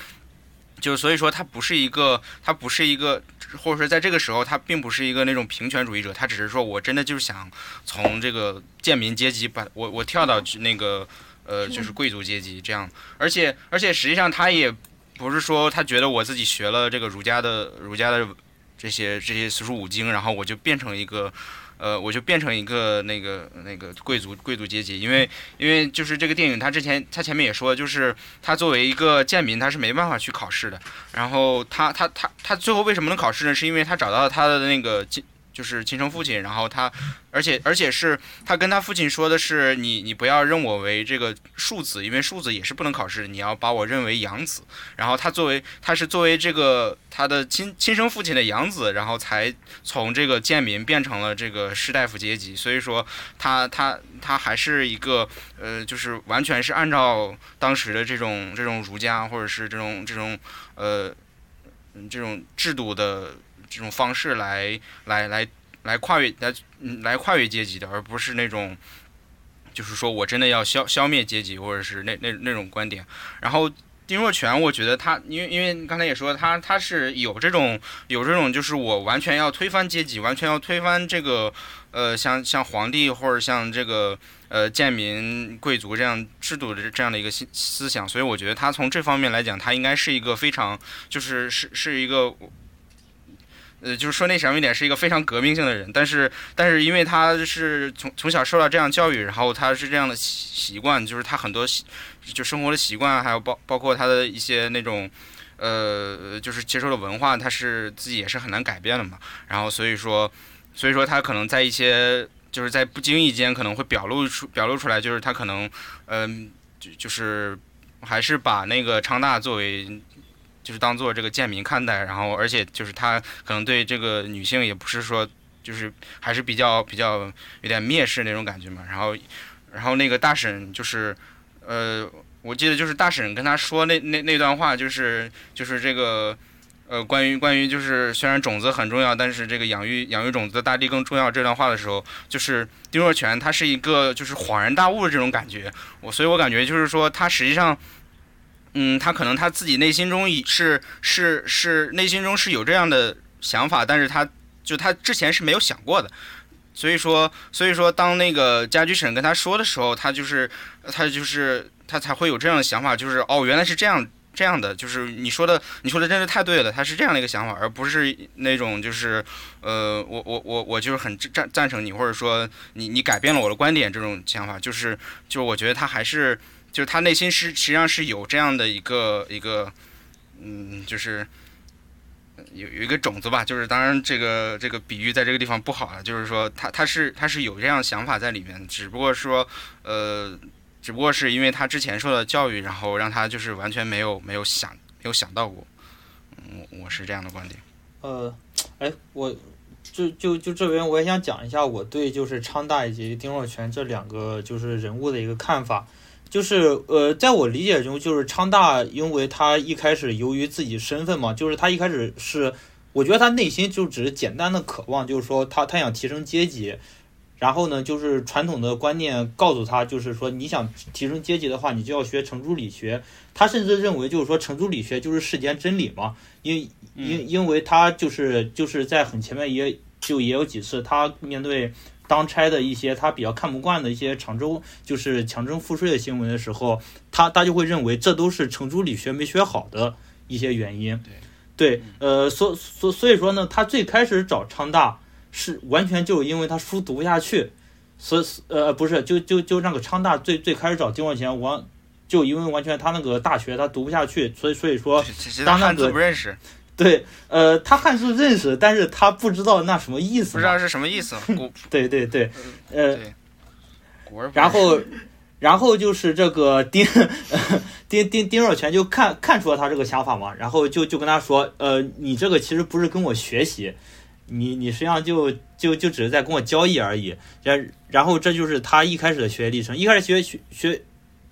就所以说他不是一个，他不是一个，或者说在这个时候他并不是一个那种平权主义者，他只是说我真的就是想从这个贱民阶级把我我跳到那个呃就是贵族阶级这样，而且而且实际上他也不是说他觉得我自己学了这个儒家的儒家的这些这些四书五经，然后我就变成一个。呃，我就变成一个那个那个贵族贵族阶级，因为因为就是这个电影，他之前他前面也说，就是他作为一个贱民，他是没办法去考试的。然后他他他他最后为什么能考试呢？是因为他找到了他的那个就是亲生父亲，然后他，而且而且是他跟他父亲说的是，你你不要认我为这个庶子，因为庶子也是不能考试，你要把我认为养子。然后他作为他是作为这个他的亲亲生父亲的养子，然后才从这个贱民变成了这个士大夫阶级。所以说他他他还是一个呃，就是完全是按照当时的这种这种儒家或者是这种这种呃这种制度的。这种方式来来来来跨越来来跨越阶级的，而不是那种，就是说我真的要消消灭阶级，或者是那那那种观点。然后丁若泉，我觉得他，因为因为刚才也说他他是有这种有这种，就是我完全要推翻阶级，完全要推翻这个呃像像皇帝或者像这个呃贱民贵族这样制度的这样的一个思思想。所以我觉得他从这方面来讲，他应该是一个非常就是是是一个。呃，就是说那什么一点，是一个非常革命性的人，但是，但是因为他是从从小受到这样教育，然后他是这样的习惯，就是他很多就生活的习惯，还有包包括他的一些那种，呃，就是接受的文化，他是自己也是很难改变的嘛。然后所以说，所以说他可能在一些就是在不经意间可能会表露出表露出来，就是他可能，嗯，就就是还是把那个昌大作为。就是当做这个贱民看待，然后而且就是他可能对这个女性也不是说就是还是比较比较有点蔑视那种感觉嘛。然后然后那个大婶就是呃，我记得就是大婶跟他说那那那段话，就是就是这个。呃，关于关于就是虽然种子很重要，但是这个养育养育种子的大地更重要这段话的时候，就是丁若泉他是一个就是恍然大悟的这种感觉，我所以我感觉就是说他实际上，嗯，他可能他自己内心中是是是内心中是有这样的想法，但是他就他之前是没有想过的，所以说所以说当那个家居审跟他说的时候，他就是他就是他才会有这样的想法，就是哦原来是这样。这样的就是你说的，你说的真是太对了。他是这样的一个想法，而不是那种就是，呃，我我我我就是很赞赞成你，或者说你你改变了我的观点这种想法。就是就是我觉得他还是就是他内心是实际上是有这样的一个一个，嗯，就是有有一个种子吧。就是当然这个这个比喻在这个地方不好了，就是说他他是他是有这样想法在里面，只不过说呃。只不过是因为他之前受的教育，然后让他就是完全没有没有想没有想到过，我我是这样的观点。呃，哎，我就就就这边我也想讲一下我对就是昌大以及丁若泉这两个就是人物的一个看法，就是呃，在我理解中，就是昌大，因为他一开始由于自己身份嘛，就是他一开始是，我觉得他内心就只是简单的渴望，就是说他他想提升阶级。然后呢，就是传统的观念告诉他，就是说你想提升阶级的话，你就要学程朱理学。他甚至认为，就是说程朱理学就是世间真理嘛。因因因为他就是就是在很前面也就也有几次，他面对当差的一些他比较看不惯的一些常州就是强征赋税的新闻的时候，他他就会认为这都是程朱理学没学好的一些原因。对对，呃，所所所以说呢，他最开始找昌大。是完全就是因为他书读不下去，所以呃不是就就就那个昌大最最开始找丁若泉，完就因为完全他那个大学他读不下去，所以所以说当那个不认识，对呃他汉字认识，但是他不知道那什么意思，不知道是什么意思，对对对，呃，然后 然后就是这个丁 丁丁丁若泉就看看出了他这个想法嘛，然后就就跟他说，呃你这个其实不是跟我学习。你你实际上就就就只是在跟我交易而已，然然后这就是他一开始的学习历程。一开始学学学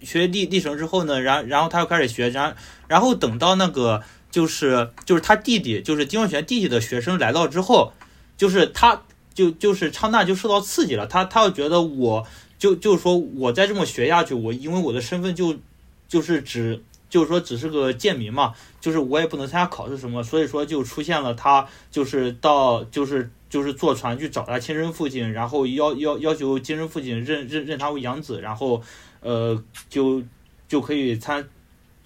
学历历程之后呢，然然后他又开始学，然然后等到那个就是就是他弟弟就是丁若泉弟弟的学生来到之后，就是他就就是昌大就受到刺激了，他他又觉得我就就是说我再这么学下去，我因为我的身份就就是只。就是说，只是个贱民嘛，就是我也不能参加考试什么，所以说就出现了他，就是到就是就是坐船去找他亲生父亲，然后要要要求亲生父亲认认认他为养子，然后呃就就可以参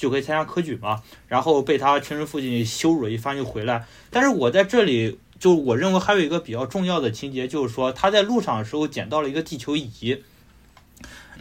就可以参加科举嘛，然后被他亲生父亲羞辱了一番就回来。但是我在这里就我认为还有一个比较重要的情节，就是说他在路上的时候捡到了一个地球仪，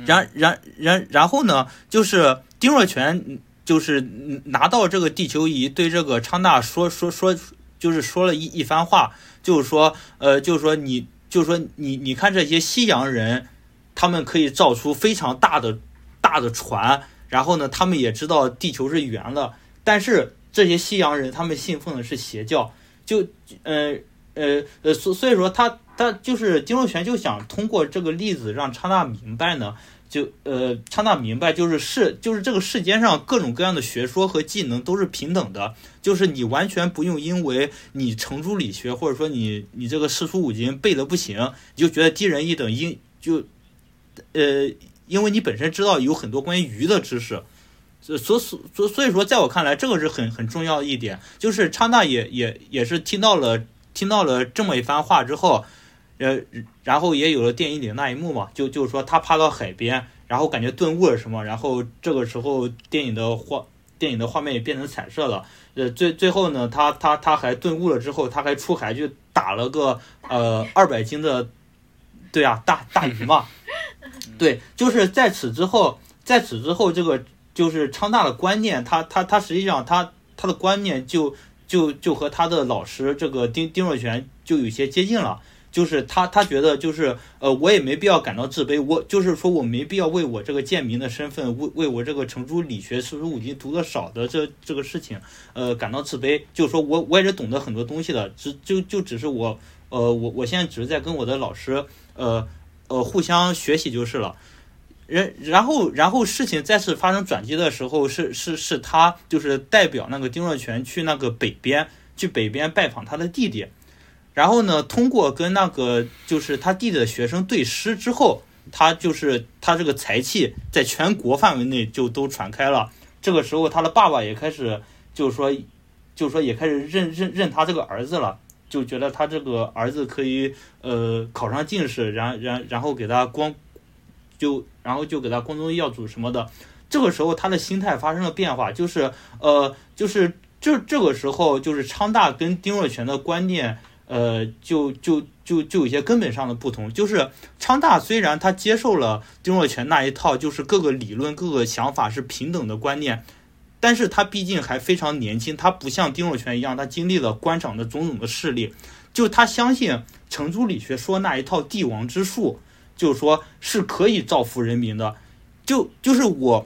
然然然然后呢，就是丁若泉。就是拿到这个地球仪，对这个昌大说说说，就是说了一一番话，就是说，呃，就是说你，就是说你，你看这些西洋人，他们可以造出非常大的大的船，然后呢，他们也知道地球是圆的，但是这些西洋人他们信奉的是邪教，就，呃呃呃，所所以说他他就是金若泉就想通过这个例子让刹那明白呢。就呃，刹那明白，就是世，就是这个世间上各种各样的学说和技能都是平等的，就是你完全不用因为你程朱理学，或者说你你这个四书五经背的不行，你就觉得低人一等，因就呃，因为你本身知道有很多关于鱼的知识，所所所所以说，在我看来，这个是很很重要的一点，就是昌大也也也是听到了听到了这么一番话之后。呃，然后也有了电影里的那一幕嘛，就就是说他爬到海边，然后感觉顿悟了什么，然后这个时候电影的画，电影的画面也变成彩色了。呃，最最后呢，他他他还顿悟了之后，他还出海去打了个呃二百斤的，对啊，大大鱼嘛。对，就是在此之后，在此之后，这个就是昌大的观念，他他他实际上他他的观念就就就和他的老师这个丁丁若泉就有些接近了。就是他他觉得就是呃我也没必要感到自卑，我就是说我没必要为我这个贱民的身份，为为我这个程朱理学四书五经读的少的这这个事情，呃感到自卑。就是说我我也是懂得很多东西的，只就就只是我呃我我现在只是在跟我的老师呃呃互相学习就是了。然然后然后事情再次发生转机的时候，是是是他就是代表那个丁若泉去那个北边去北边拜访他的弟弟。然后呢，通过跟那个就是他弟弟的学生对诗之后，他就是他这个才气在全国范围内就都传开了。这个时候，他的爸爸也开始就是说，就是说也开始认认认他这个儿子了，就觉得他这个儿子可以呃考上进士，然然然后给他光就然后就给他光宗耀祖什么的。这个时候，他的心态发生了变化，就是呃就是这这个时候，就是昌大跟丁若泉的观念。呃，就就就就有些根本上的不同，就是昌大虽然他接受了丁若泉那一套，就是各个理论、各个想法是平等的观念，但是他毕竟还非常年轻，他不像丁若泉一样，他经历了官场的种种的势力，就他相信程朱理学说那一套帝王之术，就是说是可以造福人民的，就就是我，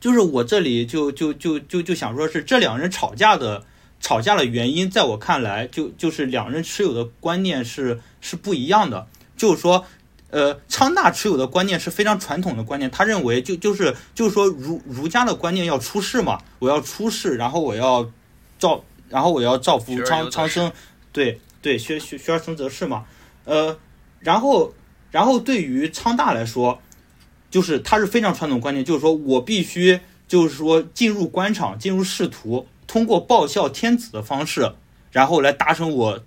就是我这里就就就就就想说是这两人吵架的。吵架的原因，在我看来，就就是两人持有的观念是是不一样的。就是说，呃，昌大持有的观念是非常传统的观念，他认为就就是就是说儒儒家的观念要出世嘛，我要出世，然后我要造，然后我要造福苍苍生，对对，学学学而生则仕嘛。呃，然后然后对于昌大来说，就是他是非常传统观念，就是说我必须就是说进入官场，进入仕途。通过报效天子的方式，然后来达成我，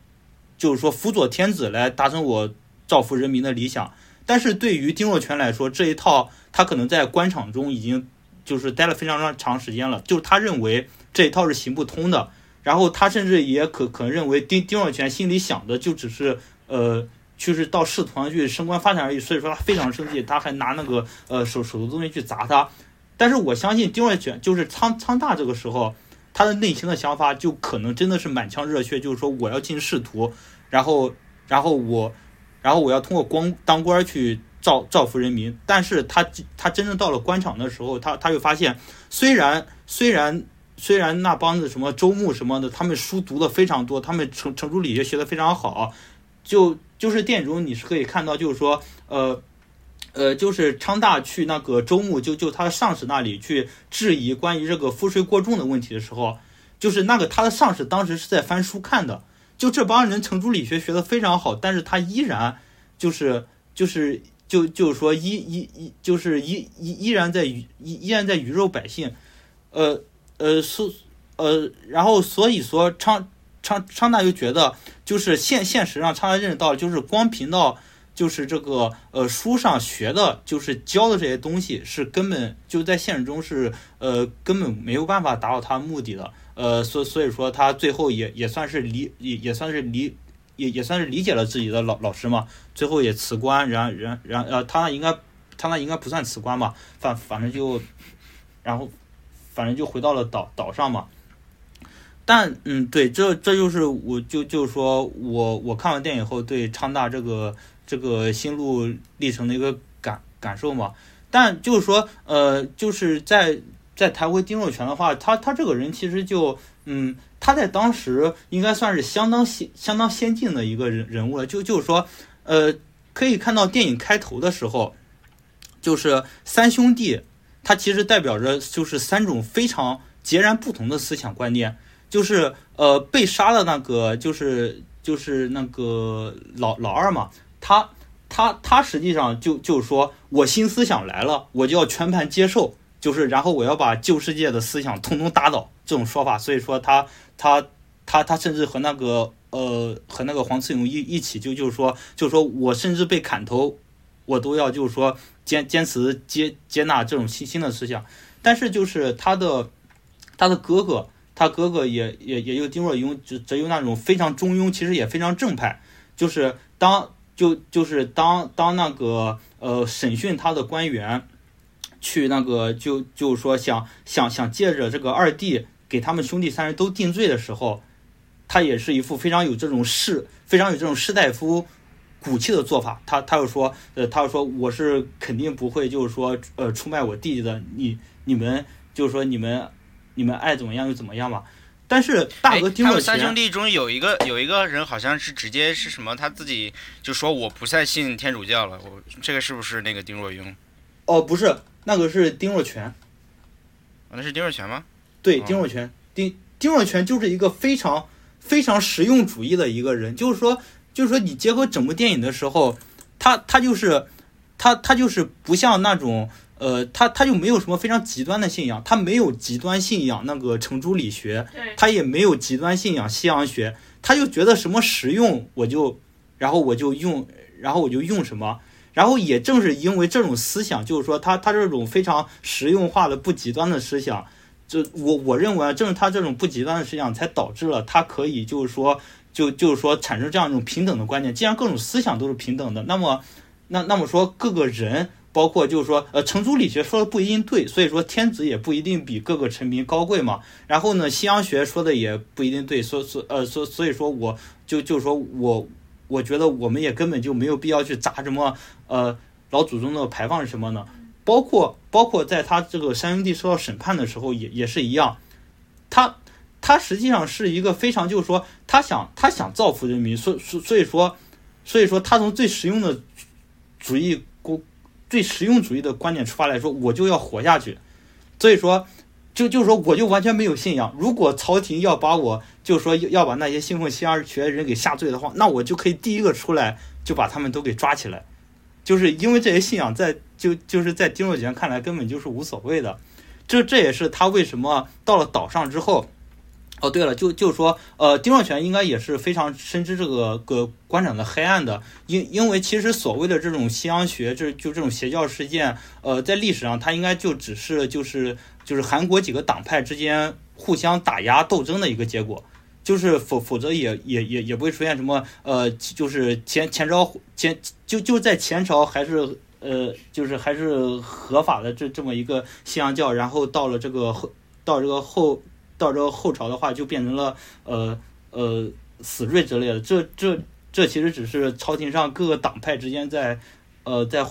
就是说辅佐天子来达成我造福人民的理想。但是对于丁若泉来说，这一套他可能在官场中已经就是待了非常长长时间了，就是他认为这一套是行不通的。然后他甚至也可可能认为丁丁若泉心里想的就只是呃，就是到仕途上去升官发财而已。所以说他非常生气，他还拿那个呃手手头东西去砸他。但是我相信丁若泉就是仓仓大这个时候。他的内心的想法就可能真的是满腔热血，就是说我要进仕途，然后，然后我，然后我要通过光当官去造造福人民。但是他他真正到了官场的时候，他他又发现，虽然虽然虽然那帮子什么周牧什么的，他们书读的非常多，他们成成熟理学学的非常好，就就是电中你是可以看到，就是说呃。呃，就是昌大去那个周牧，就就他的上司那里去质疑关于这个赋税过重的问题的时候，就是那个他的上司当时是在翻书看的，就这帮人程朱理学学的非常好，但是他依然就是就是就就是说依依依就是依依依然在愚依依然在鱼肉百姓，呃呃所呃然后所以说昌昌昌大就觉得就是现现实上昌大认识到就是光凭到。就是这个呃，书上学的，就是教的这些东西，是根本就在现实中是呃根本没有办法达到他的目的的，呃，所所以说他最后也也算是理也也算是理也也算是理解了自己的老老师嘛，最后也辞官，然然然呃他那应该他那应该不算辞官吧，反反正就然后反正就回到了岛岛上嘛，但嗯对，这这就是我就就是说我我看完电影后对昌大这个。这个心路历程的一个感感受嘛，但就是说，呃，就是在在谈回丁若泉的话，他他这个人其实就，嗯，他在当时应该算是相当先相当先进的一个人人物了。就就是说，呃，可以看到电影开头的时候，就是三兄弟，他其实代表着就是三种非常截然不同的思想观念，就是呃被杀的那个就是就是那个老老二嘛。他他他实际上就就是说我新思想来了，我就要全盘接受，就是然后我要把旧世界的思想通通打倒这种说法。所以说他他他他甚至和那个呃和那个黄次勇一一起就就是说就是说我甚至被砍头，我都要就是说坚坚持接接纳这种新新的思想。但是就是他的他的哥哥，他哥哥也也也有丁若庸就则有那种非常中庸，其实也非常正派，就是当。就就是当当那个呃审讯他的官员，去那个就就是说想想想借着这个二弟给他们兄弟三人都定罪的时候，他也是一副非常有这种士非常有这种士大夫骨气的做法。他他又说，呃，他又说我是肯定不会就是说呃出卖我弟弟的，你你们就是说你们你们爱怎么样就怎么样吧。但是大哎哥丁若他们三兄，弟中有一个有一个人好像是直接是什么，他自己就说我不再信天主教了。我这个是不是那个丁若英？哦，不是，那个是丁若全，啊那是丁若全吗？对，哦丁若全，丁丁若全就是一个非常非常实用主义的一个人，就是说，就是说你结合整部电影的时候，他他就是他他就是不像那种呃，他他就没有什么非常极端的信仰，他没有极端信仰那个程朱理学，他也没有极端信仰西洋学，他就觉得什么实用我就，然后我就用，然后我就用什么。然后也正是因为这种思想，就是说他他这种非常实用化的不极端的思想，这我我认为啊，正是他这种不极端的思想，才导致了他可以就是说就就是说产生这样一种平等的观念。既然各种思想都是平等的，那么那那么说各个人。包括就是说，呃，程朱理学说的不一定对，所以说天子也不一定比各个臣民高贵嘛。然后呢，西洋学说的也不一定对，所所呃所所以说我就就是说我我觉得我们也根本就没有必要去砸什么呃老祖宗的牌坊什么呢？包括包括在他这个三兄弟受到审判的时候也也是一样，他他实际上是一个非常就是说他想他想造福人民，所所所以说所以说他从最实用的主义观最实用主义的观点出发来说，我就要活下去，所以说。就就是说，我就完全没有信仰。如果朝廷要把我，就是说要把那些信奉西洋学的人给下罪的话，那我就可以第一个出来，就把他们都给抓起来。就是因为这些信仰在就就是在丁若全看来根本就是无所谓的。这这也是他为什么到了岛上之后，哦对了，就就是说，呃，丁若全应该也是非常深知这个个官场的黑暗的，因因为其实所谓的这种西洋学，这就这种邪教事件，呃，在历史上它应该就只是就是。就是韩国几个党派之间互相打压斗争的一个结果，就是否否则也也也也不会出现什么呃，就是前前朝前就就在前朝还是呃就是还是合法的这这么一个西洋教，然后到了这个后到这个后到这个后朝的话就变成了呃呃死罪之类的，这这这其实只是朝廷上各个党派之间在呃在。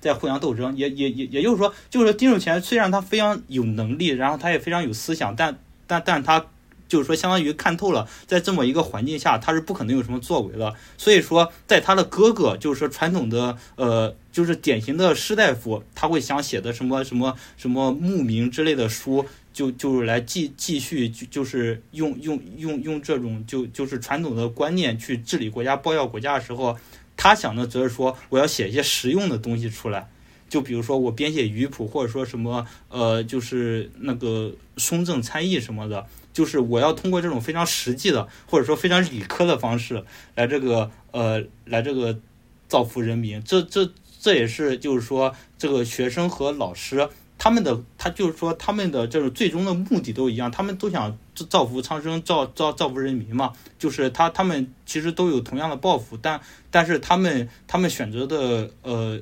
在互相斗争，也也也也就是说，就是说丁若全虽然他非常有能力，然后他也非常有思想，但但但他就是说相当于看透了，在这么一个环境下，他是不可能有什么作为的。所以说，在他的哥哥，就是说传统的呃，就是典型的士大夫，他会想写的什么什么什么牧民之类的书，就就是来继继续就就是用用用用这种就就是传统的观念去治理国家、包要国家的时候。他想的则是说，我要写一些实用的东西出来，就比如说我编写鱼谱，或者说什么呃，就是那个松正参议什么的，就是我要通过这种非常实际的，或者说非常理科的方式来这个呃来这个造福人民。这这这也是就是说这个学生和老师他们的他就是说他们的这种最终的目的都一样，他们都想造福苍生，造造造福人民嘛。就是他他们其实都有同样的抱负，但但是他们他们选择的呃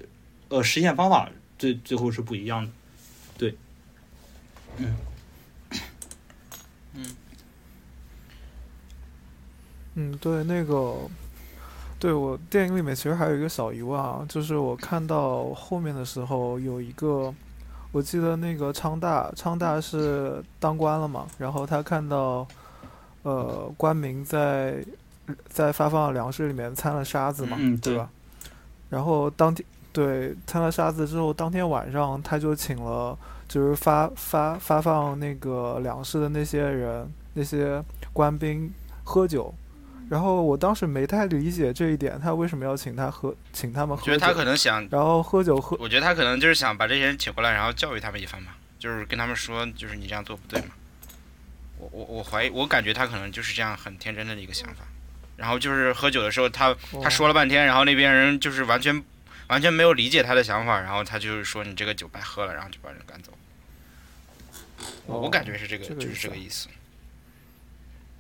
呃实现方法最最后是不一样的，对，嗯。嗯，对，那个，对我电影里面其实还有一个小疑问啊，就是我看到后面的时候有一个，我记得那个昌大，昌大是当官了嘛，然后他看到，呃，官民在在发放的粮食里面掺了沙子嘛，嗯对对吧？然后当天对掺了沙子之后，当天晚上他就请了就是发发发放那个粮食的那些人那些官兵喝酒。然后我当时没太理解这一点，他为什么要请他喝，请他们喝酒？觉得他可能想，然后喝酒喝，我觉得他可能就是想把这些人请过来，然后教育他们一番嘛，就是跟他们说，就是你这样做不对嘛。我我我怀疑，我感觉他可能就是这样很天真的一个想法。然后就是喝酒的时候，他他说了半天，然后那边人就是完全完全没有理解他的想法，然后他就是说你这个酒白喝了，然后就把人赶走。我我感觉是这个，就是这个意思。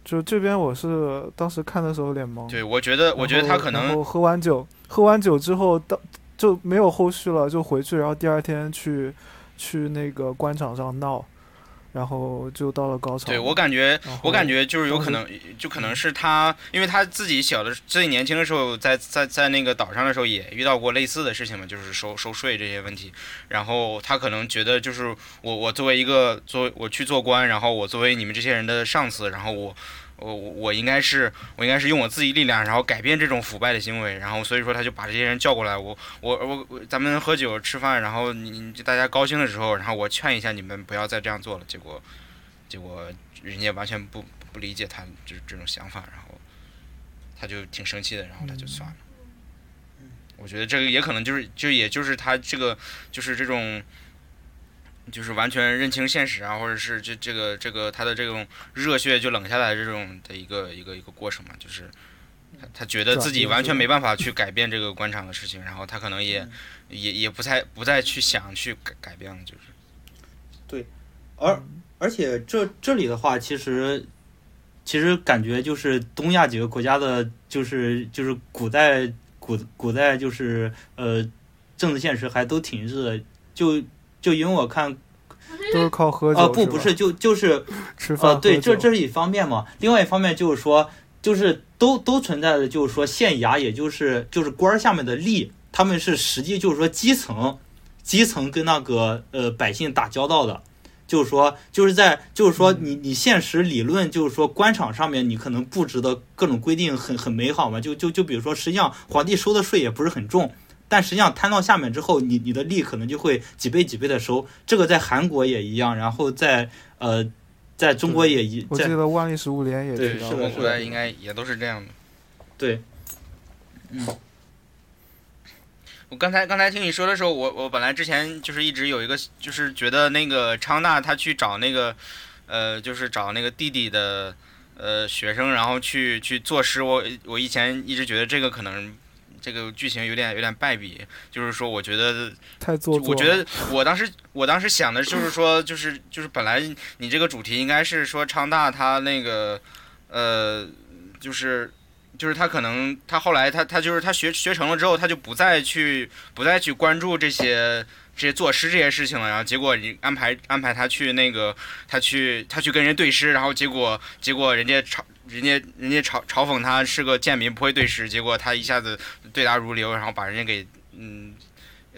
就这边我是当时看的时候有点懵。对，我觉得我觉得他可能喝完酒，喝完酒之后，到就没有后续了，就回去，然后第二天去去那个官场上闹，然后就到了高潮。对我感觉，我感觉就是有可能，就可能是他，因为他自己小的自己年轻的时候，在在在那个岛上的时候也遇到过类似的事情嘛，就是收收税这些问题。然后他可能觉得，就是我我作为一个作为我去做官，然后我作为你们这些人的上司，然后我我我我应该是我应该是用我自己力量，然后改变这种腐败的行为。然后所以说他就把这些人叫过来，我我我我咱们喝酒吃饭，然后你你大家高兴的时候，然后我劝一下你们不要再这样做了。结果结果人家完全不不理解他这这种想法，然后他就挺生气的，然后他就算了。我觉得这个也可能就是就也就是他这个就是这种，就是完全认清现实啊，或者是这这个这个他的这种热血就冷下来这种的一个一个一个过程嘛，就是他他觉得自己完全没办法去改变这个官场的事情，然后他可能也也也不太不再去想去改改变了，就是。对而而且这这里的话，其实其实感觉就是东亚几个国家的，就是就是古代古古代就是呃政治现实还都挺一致的，就就因为我看都是靠喝酒。啊、不不是就就是吃饭呃，对，这这是一方面嘛。另外一方面就是说，就是都都存在的，就是说县衙，也就是就是官儿下面的吏，他们是实际就是说基层，基层跟那个呃百姓打交道的。就是说，就是在，就是说你，你现实理论，就是说官场上面，你可能布置的各种规定很很美好嘛，就就就比如说，实际上皇帝收的税也不是很重，但实际上摊到下面之后，你你的利可能就会几倍几倍的收。这个在韩国也一样，然后在呃，在中国也一我记得万历十五年也对提到中是的了。国古代应该也都是这样的。对，嗯我刚才刚才听你说的时候，我我本来之前就是一直有一个，就是觉得那个昌大他去找那个，呃，就是找那个弟弟的呃学生，然后去去作诗。我我以前一直觉得这个可能这个剧情有点有点败笔，就是说我觉得太做作。我觉得我当时我当时想的就是说，就是就是本来你这个主题应该是说昌大他那个呃，就是就是他可能他后来他他就是他学学成了之后，他就不再去不再去关注这些这些作诗这些事情了。然后结果你安排安排他去那个他去他去跟人对诗，然后结果结果人家嘲人家人家嘲嘲讽他是个贱民不会对诗，结果他一下子对答如流，然后把人家给嗯。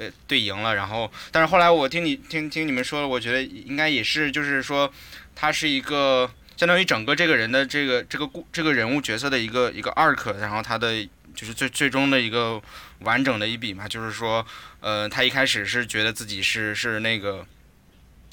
呃，对赢了，然后，但是后来我听你听听你们说了，我觉得应该也是，就是说，他是一个相当于整个这个人的这个这个故这个人物角色的一个一个 arc，然后他的就是最最终的一个完整的一笔嘛，就是说，呃，他一开始是觉得自己是是那个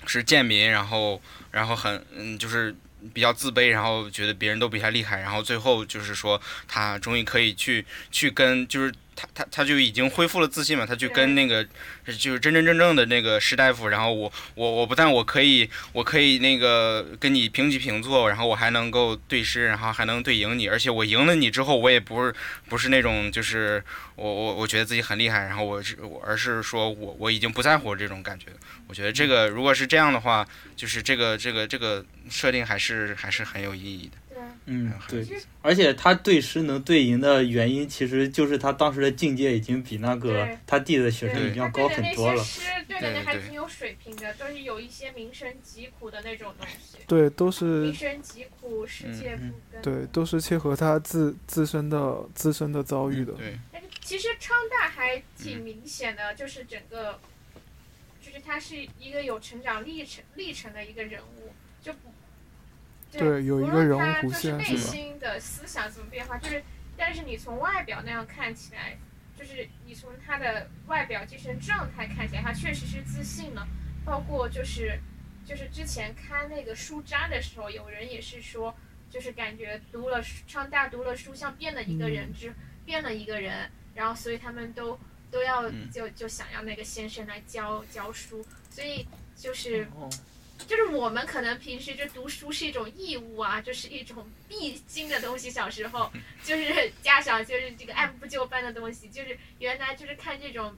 是贱民，然后然后很嗯就是比较自卑，然后觉得别人都比他厉害，然后最后就是说他终于可以去去跟就是他他他就已经恢复了自信嘛，他就跟那个就是真真正正的那个士大夫，然后我我我不但我可以我可以那个跟你平起平坐，然后我还能够对诗，然后还能对赢你，而且我赢了你之后，我也不是不是那种就是我我我觉得自己很厉害，然后我是我而是说我我已经不在乎这种感觉。我觉得这个如果是这样的话，就是这个这个这个设定还是还是很有意义的。对，嗯，对，而且他对诗能对赢的原因，其实就是他当时的境界已经比那个他弟的学生对已经要高很多了。些诗对的对对那还挺有水平的，都是有一些名声疾苦的那种东西。对，都是名声疾苦，世界嗯不根。对，都是切合他自自身的自身的遭遇的。对，但是其实昌大还挺明显的，就是整个，就是他是一个有成长历程历程的一个人物，就不，对有一无个人物弧论他就是内心的思想怎么变化，就是，但是你从外表那样看起来，就是你从他的外表精神状态看起来，他确实是自信了，包括就是。就是之前看那个书斋的时候，有人也是说，就是感觉读了上大读了书，像变了一个人之、变了一个人，然后所以他们都都要嗯。就就想要那个先生来教教书，所以就是哦就是我们可能平时就读书是一种义务啊，就是一种必经的东西。小时候 就是家长就是这个按部就班的东西，就是原来就是看这种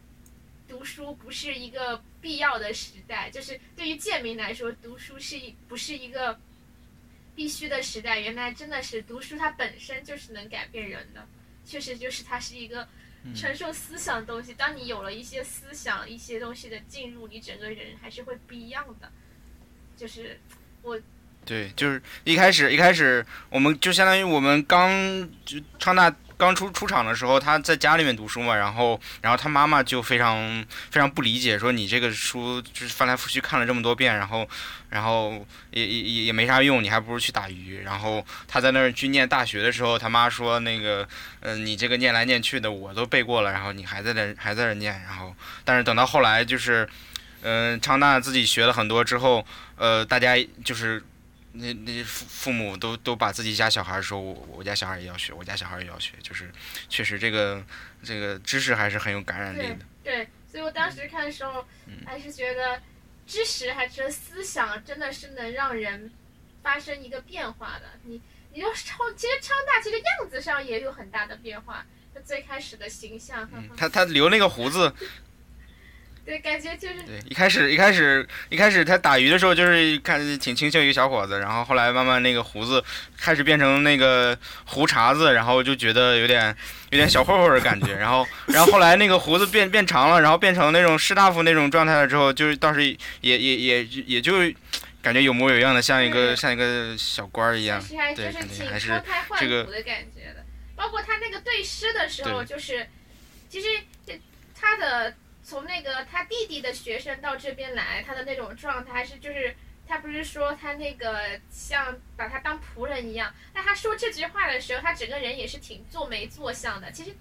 读书不是一个必要的时代，就是对于贱民来说，读书是一不是一个必须的时代。原来真的是读书，它本身就是能改变人的，确实就是它是一个承受思想的东西。当你有了一些思想、一些东西的进入，你整个人还是会不一样的。就是我对，就是一开始一开始，我们就相当于我们刚就昌大刚出出场的时候，他在家里面读书嘛，然后然后他妈妈就非常非常不理解，说你这个书就是翻来覆去看了这么多遍，然后然后也也也也没啥用，你还不如去打鱼。然后他在那儿去念大学的时候，他妈说那个，嗯、你这个念来念去的我都背过了，然后你还在那还在那儿念，然后但是等到后来就是，嗯、昌大自己学了很多之后，呃，大家就是。那那父父母都都把自己家小孩说，我我家小孩也要学，我家小孩也要学，就是确实这个这个知识还是很有感染力的。对，所以我当时看的时候，还是觉得知识还是思想真的是能让人发生一个变化的。你你就超，其实昌大其实样子上也有很大的变化。他最开始的形象，他他留那个胡子，对，感觉就是对，一开始一开始一开始他打鱼的时候就是看挺清秀一个小伙子，然后后来慢慢那个胡子开始变成那个胡茬子，然后就觉得有点有点小混混的感觉，然后然后后来那个胡子变变长了，然后变成那种士大夫那种状态了之后，就是倒是也也也也就感觉有模有样的，像一个像一个小官儿一样对，是肯定挺还是脱胎换这个骨的感觉的。包括他那个对诗的时候，就是其实这他的从那个他弟弟的学生到这边来，他的那种状态是就是。他不是说他那个像把他当仆人一样，但他说这句话的时候，他整个人也是挺做眉做相的。其实，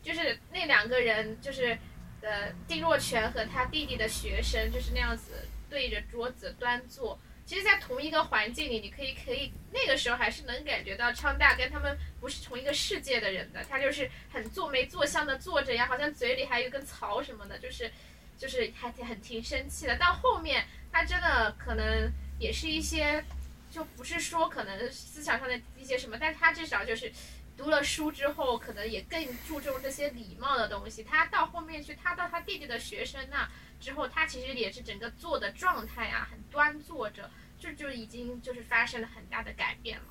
就是那两个人，就是呃丁若泉和他弟弟的学生，就是那样子对着桌子端坐。其实，在同一个环境里，你可以可以那个时候还是能感觉到昌大跟他们不是同一个世界的人的，他就是很坐没坐相的坐着呀，好像嘴里还有一根草什么的，就是就是还挺很挺生气的。到后面，他真的可能也是一些，就不是说可能思想上的一些什么，但他至少就是读了书之后，可能也更注重这些礼貌的东西。他到后面去，他到他弟弟的学生那之后，他其实也是整个坐的状态啊，很端坐着，这就已经就是发生了很大的改变了。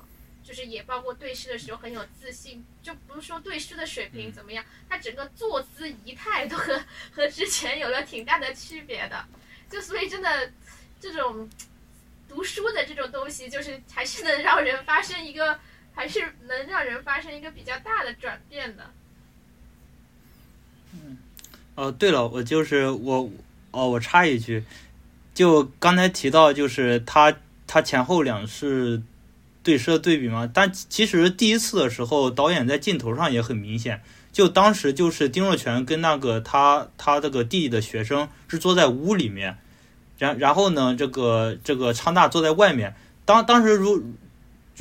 就是也包括对诗的时候很有自信，就不是说对诗的水平怎么样，他整个坐姿仪态都和和之前有了挺大的区别的。就所以真的这种读书的这种东西，就是还是能让人发生一个，还是能让人发生一个比较大的转变的。嗯哦，对了，我就是我哦，我插一句，就刚才提到，就是他他前后两是对诗的对比嘛，但其实第一次的时候，导演在镜头上也很明显，就当时就是丁若泉跟那个他他这个弟弟的学生是坐在屋里面，然然后呢，这个这个昌大坐在外面，当当时如。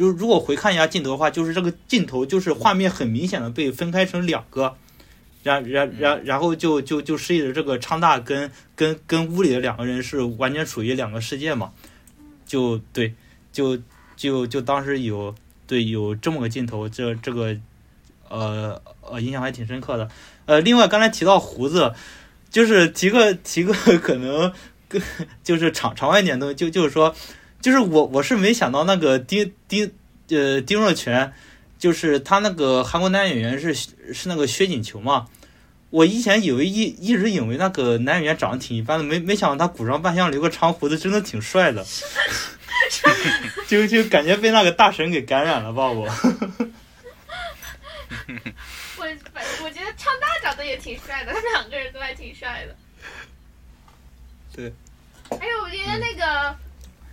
就如果回看一下镜头的话，就是这个镜头就是画面很明显的被分开成两个，然然然然后就就就示意着这个昌大跟跟跟屋里的两个人是完全处于两个世界嘛，就对，就就就当时有对有这么个镜头，这这个呃呃印象还挺深刻的。呃，另外刚才提到胡子，就是提个提个 可能跟就是场场外一点东西，就就是说，就是我我是没想到那个丁丁呃丁若泉。就是他那个韩国男演员是是那个薛景求嘛，我以前以为一一直以为那个男演员长得挺一般的，没没想到他古装扮相留个长胡子，真的挺帅的，就就感觉被那个大神给感染了吧 我。我反我觉得昌大长得也挺帅的，他们两个人都还挺帅的。对。还有我觉得那个、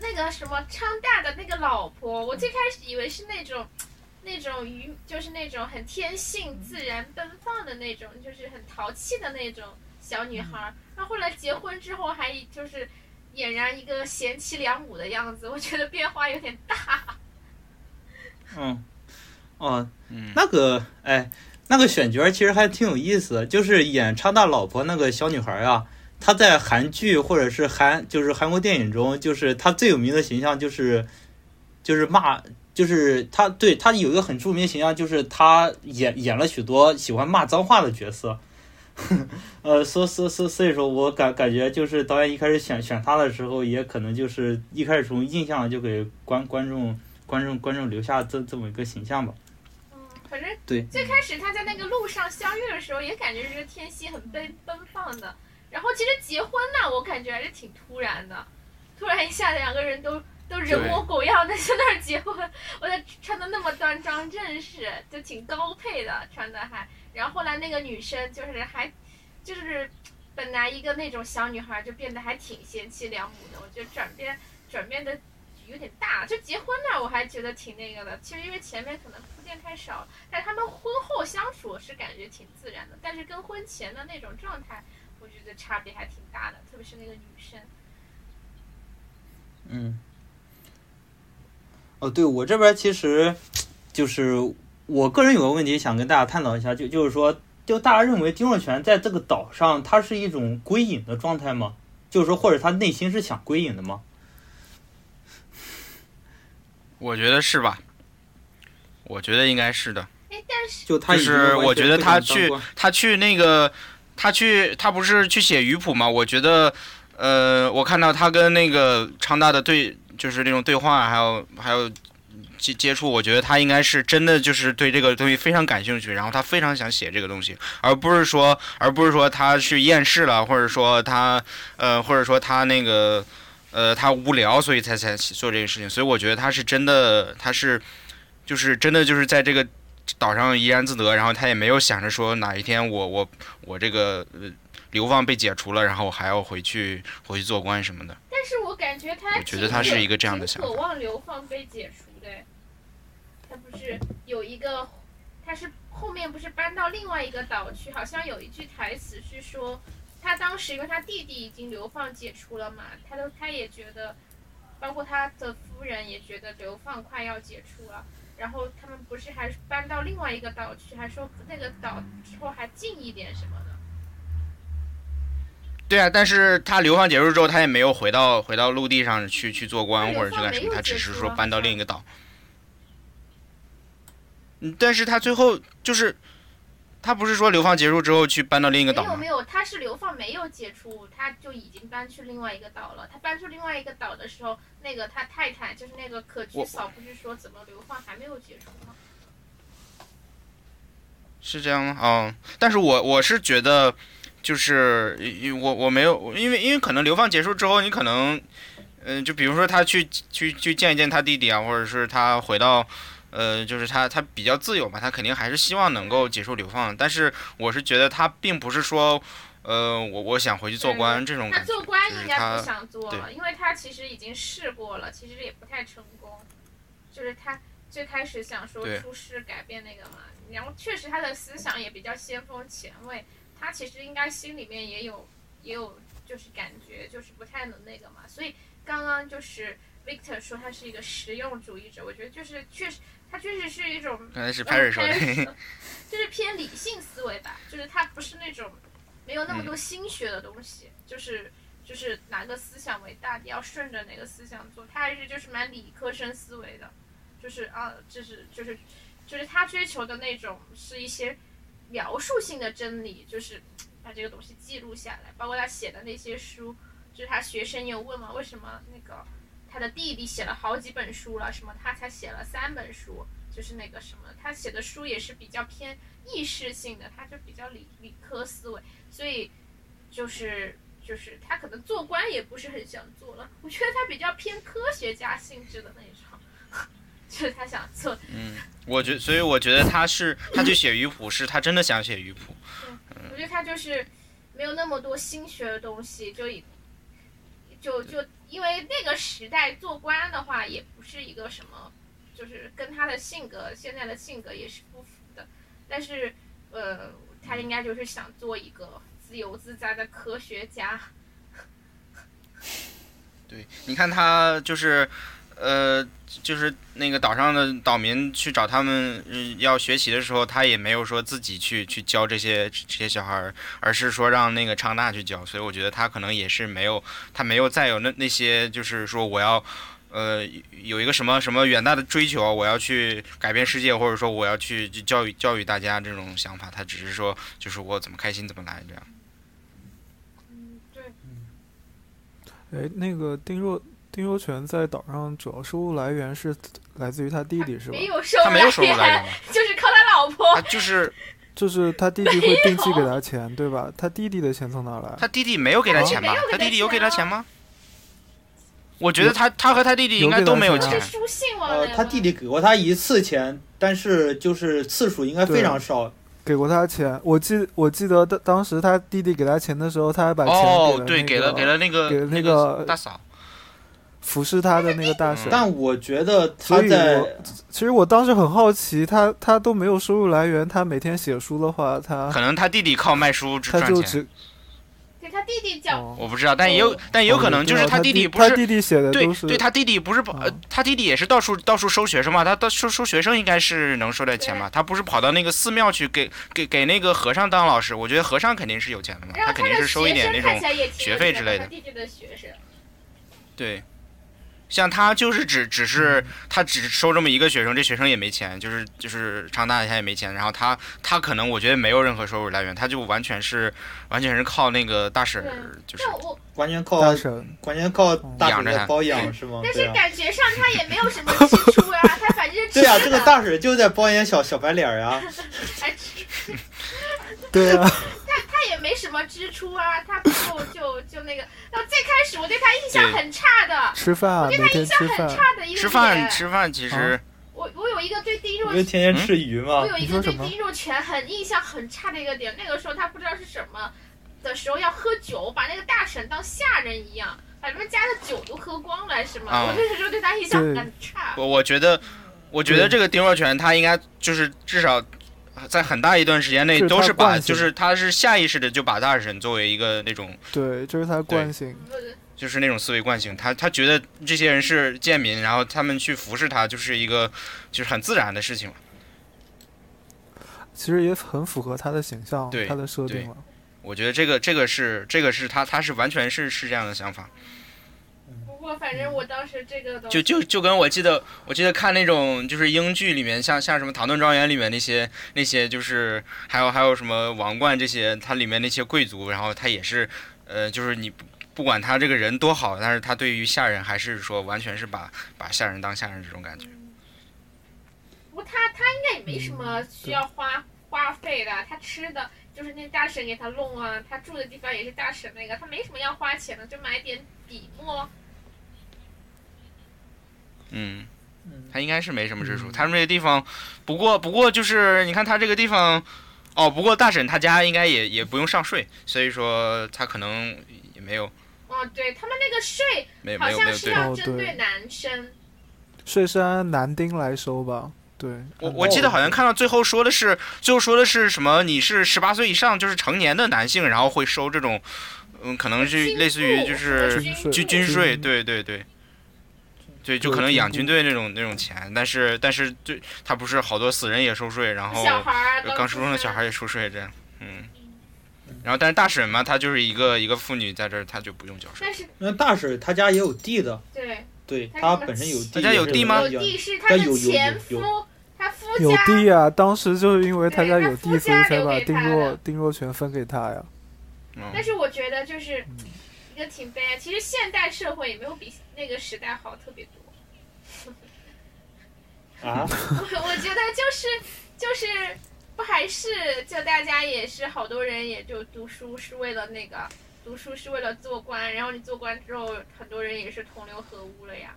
那个什么昌大的那个老婆，我最开始以为是那种那种愚，就是那种很天性自然奔放的那种，就是很淘气的那种小女孩儿。然后后来结婚之后，还就是俨然一个贤妻良母的样子，我觉得变化有点大。嗯，哦，嗯，那个哎，那个选角其实还挺有意思的，就是演昌大老婆那个小女孩啊。她在韩剧或者是韩就是韩国电影中，就是他最有名的形象就是就是骂，就是他对他有一个很著名的形象，就是他演演了许多喜欢骂脏话的角色。呃，所所所所以说我感感觉就是导演一开始选选他的时候，也可能就是一开始从印象就给观观众观众观众留下这这么一个形象吧。嗯，反正对最开始他在那个路上相遇的时候，也感觉这个天气很奔奔放的。然后其实结婚呢，我感觉还是挺突然的，突然一下两个人都都人模狗样的在那儿结婚，我在穿的那么端庄正式，就挺高配的，穿的还。然后后来那个女生就是还，就是本来一个那种小女孩就变得还挺贤妻良母的，我觉得转变转变的有点大。就结婚那儿我还觉得挺那个的，其实因为前面可能铺垫太少，但他们婚后相处是感觉挺自然的，但是跟婚前的那种状态，差别还挺大的，特别是那个女生。嗯，哦，对我这边其实就是我个人有个问题想跟大家探讨一下，就就是说，就大家认为丁若泉在这个岛上，他是一种归隐的状态吗？就是说，或者他内心是想归隐的吗？我觉得是吧？我觉得应该是的。哎，但是就是我觉得他去他去那个，他去他不是去写鱼谱吗？我觉得，呃，我看到他跟那个昌大的对，就是那种对话，还有还有接接触，我觉得他应该是真的就是对这个东西非常感兴趣，然后他非常想写这个东西，而不是说而不是说他去厌世了，或者说他呃或者说他那个呃他无聊，所以才才做这个事情。所以我觉得他是真的，他是就是真的就是在这个。岛上怡然自得，然后他也没有想着说哪一天我我我这个呃流放被解除了，然后我还要回去回去做官什么的。但是我感觉他我觉得他是一个这样的想法渴望流放被解除的。他不是有一个，他是后面不是搬到另外一个岛去，好像有一句台词是说，他当时因为他弟弟已经流放解除了嘛，他都他也觉得，包括他的夫人也觉得流放快要解除了。然后他们不是还搬到另外一个岛去，还说那个岛之后还近一点什么的。对啊，但是他流放结束之后，他也没有回到回到陆地上去去做官或者去干什么，他只是说搬到另一个岛。嗯，但是他最后就是，他不是说流放结束之后去搬到另一个岛吗没有没？有，他是流放没有解除，他就已经搬去另外一个岛了。他搬去另外一个岛的时候，那个他太太就是那个可居嫂，不是说怎么流放还没有解除吗？是这样吗？哦，但是我我是觉得，就是我我没有，因为因为可能流放结束之后，你可能，嗯、就比如说他去去去见一见他弟弟啊，或者是他回到，呃，就是他他比较自由嘛，他肯定还是希望能够结束流放。但是我是觉得他并不是说，呃，我我想回去做官这种他感觉，做官应该不想做了，因为他其实已经试过了，其实也不太成功。就是他最开始想说出师改变那个嘛，然后确实他的思想也比较先锋前卫，他其实应该心里面也有也有就是感觉就是不太能那个嘛，所以刚刚就是 Victor 说他是一个实用主义者，我觉得就是确实他确实是一种 就是偏理性思维吧，就是他不是那种没有那么多嗯心学的东西，就是就是哪个思想为大，你要顺着哪个思想做，他还是就是蛮理科生思维的，就是啊，就是就是就是他追求的那种是一些描述性的真理，就是把这个东西记录下来，包括他写的那些书，就是他学生有问嘛，为什么那个他的弟弟写了好几本书了，什么他才写了三本书，就是那个什么，他写的书也是比较偏意识性的，他就比较理理科思维，所以就是就是他可能做官也不是很想做了，我觉得他比较偏科学家性质的那种，就是他想做，嗯，我觉所以我觉得他是他去写鱼谱，是他真的想写鱼谱，我觉得他就是没有那么多心学的东西，就以就就因为那个时代做官的话，也不是一个什么，就是跟他的性格现在的性格也是不符的。但是呃，他应该就是想做一个自由自在的科学家。对，你看他就是，呃，就是那个岛上的岛民去找他们、嗯要学习的时候，他也没有说自己去去教这些这些小孩儿，而是说让那个昌大去教。所以我觉得他可能也是没有，他没有再有那那些就是说我要。呃，有一个什么什么远大的追求，我要去改变世界，或者说我要去去教育教育大家这种想法，他只是说就是我怎么开心怎么来这样。嗯，对，哎，那个丁若丁若泉在岛上主要收入来源是来自于他弟弟是吧？没有收他没有收入来源？就是靠他老婆。他就是 就是他弟弟会定期给他钱，对吧？他弟弟的钱从哪来？他弟弟没有给他钱吧没有？给他他弟弟有给他钱吗？我觉得他他和他弟弟应该都没有钱呃他弟弟给过他一次钱，但是就是次数应该非常少。给过他钱，我记我记得当当时他弟弟给他钱的时候，他还把钱哦，对，给给了给了那个给了那个个大嫂。服侍他的那个大嗯。婶。但我觉得他在其实我当时很好奇，他他都没有收入来源，他每天写书的话，他可能他弟弟靠卖书他赚钱，就只对他弟弟讲哦，我不知道，但也有但也有可能就是他弟弟不是他弟弟写的对对，他弟弟不是呃哦，他弟弟也是到处到处收学生嘛，他到收收学生应该是能收点钱嘛，他不是跑到那个寺庙去给给给那个和尚当老师，我觉得和尚肯定是有钱的嘛，他肯定是收一点那种学费之类的。他弟弟的学生，对。像他就是只只是他只收这么一个学生，这学生也没钱，就是就是长大以前也没钱，然后他他可能我觉得没有任何收入来源，他就完全是完全是靠那个大婶，就是完全靠大婶。完全靠大婶在包养是吗？但是感觉上他也没有什么 支出啊，他反正是对啊，这个大婶就在包养小小白脸儿呀。对啊，他也没什么支出啊，他不就就就那个。到最开始我对他印象很差的，吃饭啊，我对他印象很。差的一个吃饭点吃饭其实我我有一个对丁若因为天天吃鱼吗我？有一个对丁若泉很印象很差的一个点，那个时候他不知道是什么的时候要喝酒，把那个大婶当下人一样，把他们家的酒都喝光了，是吗？啊我那时候对他印象很差。我我觉得，我觉得这个丁若泉他应该就是至少在很大一段时间内都是把，就是他是下意识的就把大婶作为一个那种对，这是他惯性。就是那种思维惯性，他他觉得这些人是贱民，然后他们去服侍他就是一个就是很自然的事情嘛。其实也很符合他的形象对，他的设定了。我觉得这个这个是这个是他他是完全是是这样的想法。反正我当时这个东就就就跟我记得，我记得看那种就是英剧里面，像像什么《唐顿庄园》里面那些那些，就是还有还有什么王冠这些，它里面那些贵族，然后他也是，呃，就是你不不管他这个人多好，但是他对于下人还是说完全是把把下人当下人这种感觉。不过他他应该也没什么需要花花费的，他吃的就是那大婶给他弄啊，他住的地方也是大婶那个，他没什么要花钱的，就买点笔墨。嗯嗯，他应该是没什么支出。嗯他们这个地方，不过不过就是你看他这个地方，哦，不过大婶他家应该也也不用上税，所以说他可能也没有哦，对他们那个税好没没有没像是有对。针对对男生，税是按男丁来收吧？对，我我记得好像看到最后说的是，最后说的是什么？你是十八岁以上，就是成年的男性，然后会收这种，嗯，可能是类似于就是军军军税，对对对，对，就可能养军队那种那种钱，但是但是对他不是好多死人也收税，然后刚出生的小孩也收税这样，嗯，然后但是大婶嘛，她就是一个一个妇女在这儿，她就不用交税。但是那大婶她家也有地的，对对她她本身有地，她家有地吗有地是她的前夫，她夫有地啊，当时就是因为他家有地，所以才把丁若丁若泉分给他呀。嗯但是我觉得就是一个挺悲哀。其实现代社会也没有比那个时代好特别多。啊，我 我觉得就是就是不还是就大家也是好多人也就读书是为了那个读书是为了做官，然后你做官之后，很多人也是同流合污了呀。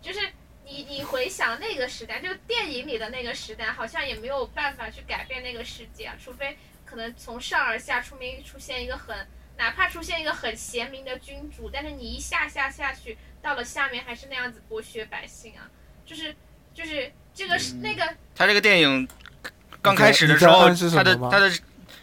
就是你你回想那个时代，就电影里的那个时代，好像也没有办法去改变那个世界啊，除非可能从上而下出面出现一个很。哪怕出现一个很贤明的君主，但是你一下下下去，到了下面还是那样子剥削百姓啊，就是就是这个是、嗯那个他这个电影刚开始的时候，他的他的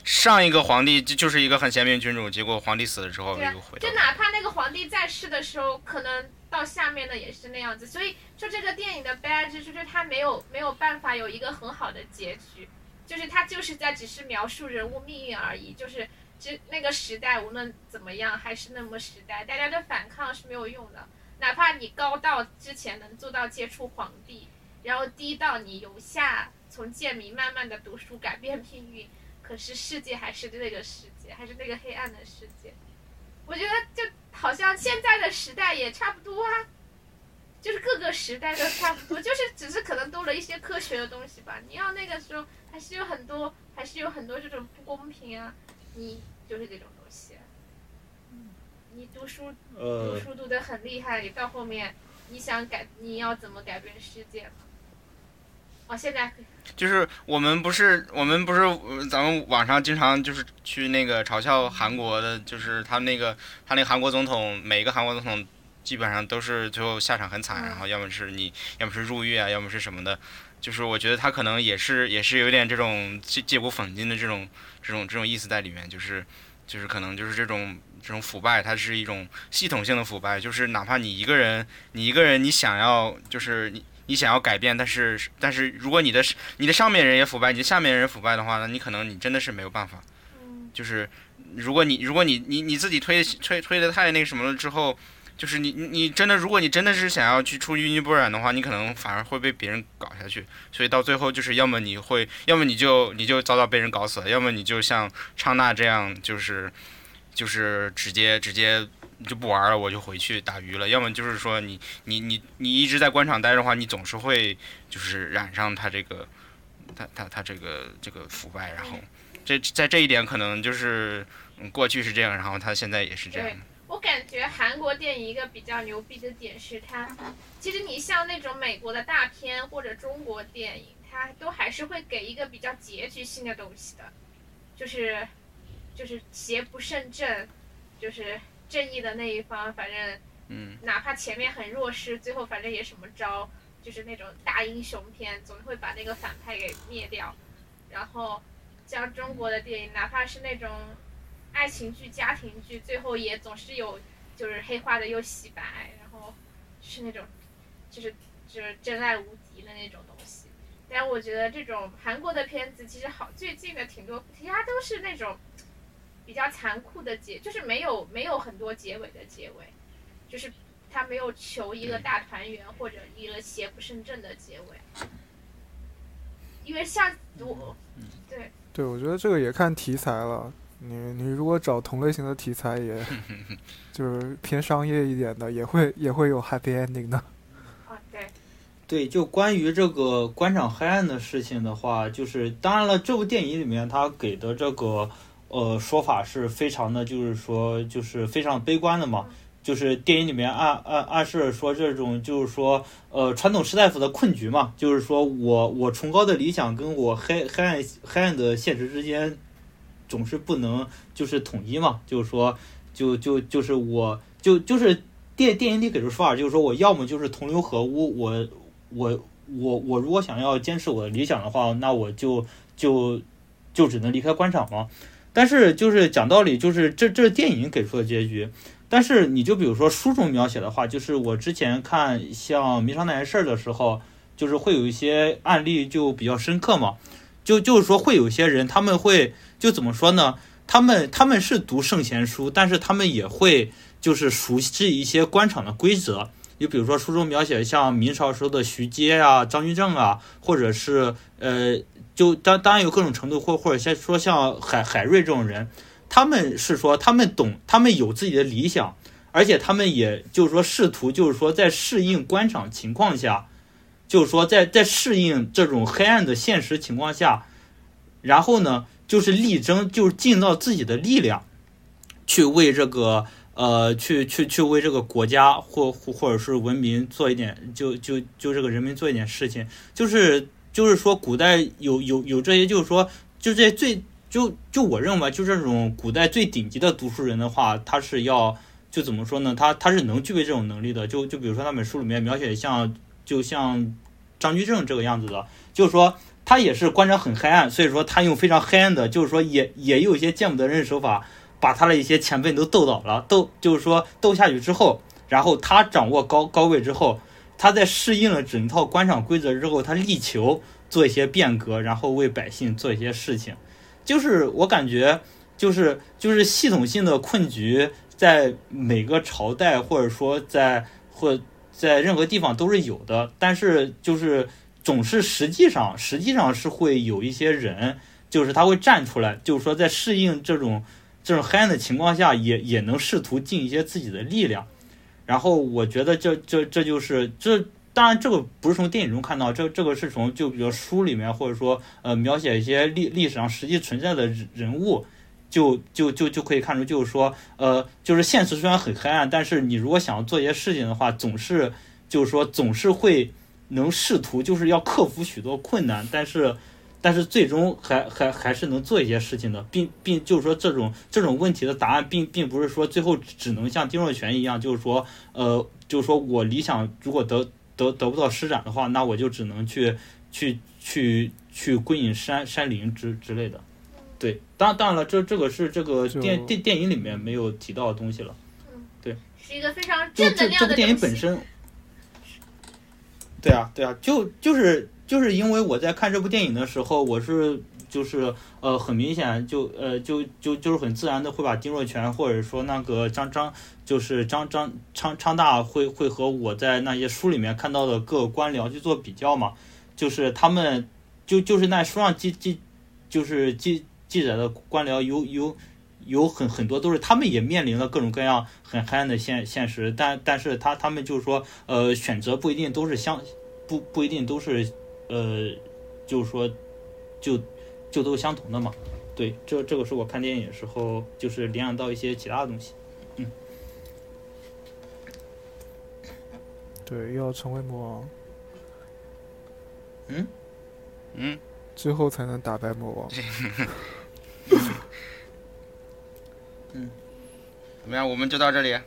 上一个皇帝就就是一个很贤明君主，结果皇帝死了之后又回到就哪怕那个皇帝在世的时候，可能到下面的也是那样子。所以，就这个电影的悲哀之处，就是他没有没有办法有一个很好的结局，就是他就是在只是描述人物命运而已。就是这那个时代无论怎么样，还是那么时代，大家的反抗是没有用的。哪怕你高到之前能做到接触皇帝，然后低到你由下从贱民慢慢的读书改变命运，可是世界还是那个世界，还是那个黑暗的世界。我觉得就好像现在的时代也差不多啊，就是各个时代都差不多，就是只是可能多了一些科学的东西吧。你要那个时候还是有很多，还是有很多这种不公平啊，你就是这种东西。你读书读呃，书读得很厉害，你到后面你想改，你要怎么改变世界呢？哦，现在就是我们不是我们不是呃咱们网上经常就是去那个嘲笑韩国的，就是他那个他那个韩国总统，每个韩国总统基本上都是最后下场很惨，嗯然后要么是你，要么是入狱啊，要么是什么的。就是我觉得他可能也是也是有点这种借借古讽今的这种这种这种意思在里面，就是就是可能就是这种这种腐败，它是一种系统性的腐败，就是哪怕你一个人你一个人你想要就是你。你想要改变，但是但是如果你的你的上面人也腐败，你的下面人腐败的话，那你可能你真的是没有办法。就是如果你如果你你你自己推推推的太那个什么了之后，就是你你你真的如果你真的是想要去出淤泥不染的话，你可能反而会被别人搞下去。所以到最后就是要么你会，要么你就你就早早被人搞死了，要么你就像昌娜这样，就是就是直接直接就不玩了，我就回去打鱼了。要么就是说你你你你一直在官场待着的话，你总是会就是染上他这个他他他这个这个腐败，然后这在这一点可能就是嗯过去是这样，然后他现在也是这样。我感觉韩国电影一个比较牛逼的点是它，其实你像那种美国的大片或者中国电影，它都还是会给一个比较结局性的东西的，就是就是邪不胜正，就是正义的那一方，反正嗯哪怕前面很弱势，最后反正也什么招，就是那种大英雄片，总会把那个反派给灭掉。然后像中国的电影，哪怕是那种爱情剧、家庭剧，最后也总是有就是黑化的又洗白，然后就是那种就是就是真爱无敌的那种东西。但我觉得这种韩国的片子其实好，最近的挺多，其他都是那种比较残酷的结，就是没有没有很多结尾的结尾，就是他没有求一个大团圆或者一个邪不胜正的结尾。因为像我，对，对，我觉得这个也看题材了。你你如果找同类型的题材也，就是偏商业一点的，也会也会有 happy ending 的。啊对，对，就关于这个官场黑暗的事情的话，就是当然了，这部电影里面他给的这个呃说法是非常的，就是说就是非常悲观的嘛。就是电影里面暗暗暗示说这种就是说呃传统士大夫的困局嘛，就是说我我崇高的理想跟我黑黑暗黑暗的现实之间总是不能就是统一嘛，就是说就就就是我就就是电电影里给出说法，就是说我要么就是同流合污，我我我我如果想要坚持我的理想的话，那我就就就只能离开官场嘛。但是就是讲道理，就是这这电影给出的结局。但是你就比如说书中描写的话，就是我之前看像《迷上那件事儿》的时候，就是会有一些案例就比较深刻嘛。就就是说会有些人他们会就怎么说呢？他们他们是读圣贤书，但是他们也会就是熟悉一些官场的规则。就比如说书中描写像明朝时候的徐阶啊、张居正啊，或者是呃，就当当然有各种程度，或或者先说像海海瑞这种人，他们是说他们懂，他们有自己的理想，而且他们也就是说试图就是说在适应官场情况下，就是说在在适应这种黑暗的现实情况下，然后呢，就是力争就是尽到自己的力量，去为这个呃去去去为这个国家或或或者是文明做一点，就就就这个人民做一点事情，就是就是说古代有有有这些，就是说就这最就就我认为就这种古代最顶级的读书人的话，他是要就怎么说呢？他他是能具备这种能力的。就就比如说那本书里面描写像就像张居正这个样子的，就是说他也是官场很黑暗，所以说他用非常黑暗的，就是说也也有一些见不得人的手法，把他的一些前辈都斗倒了，斗就是说斗下去之后，然后他掌握高高位之后，他在适应了整套官场规则之后，他力求做一些变革，然后为百姓做一些事情。就是我感觉，就是就是系统性的困局，在每个朝代或者说在或在任何地方都是有的，但是就是总是实际上实际上是会有一些人，就是他会站出来，就是说在适应这种这种黑暗的情况下，也也能试图尽一些自己的力量。然后我觉得这这这就是这。当然，这个不是从电影中看到，这这个是从就比如书里面，或者说呃描写一些历历史上实际存在的人人物，就就就就可以看出，就是说，呃，就是现实虽然很黑暗，但是你如果想要做一些事情的话，总是就是说总是会能试图就是要克服许多困难，但是但是最终还还还是能做一些事情的，并并就是说这种这种问题的答案并并不是说最后只能像丁若泉一样，就是说呃就是说我理想如果得得得不到施展的话，那我就只能去去去去归隐山山林之之类的。对，当当然了，这这个是这个电电电影里面没有提到的东西了。对是一个非常正能量的这这部电影本身，对啊对啊，就就是就是因为我在看这部电影的时候，我是就是呃很明显就呃就就就是很自然的会把丁若泉或者说那个张张就是张张昌昌大会会和我在那些书里面看到的各官僚去做比较嘛，就是他们就就是那书上记记就是记记载的官僚有有有很很多都是他们也面临了各种各样很黑暗的现现实，但但是他他们就是说，呃，选择不一定都是相不不一定都是呃，就是说就就都相同的嘛。对，这这个是我看电影的时候就是联想到一些其他的东西。嗯对，要成为魔王嗯嗯，之后才能打败魔王。嗯怎么样？我们就到这里，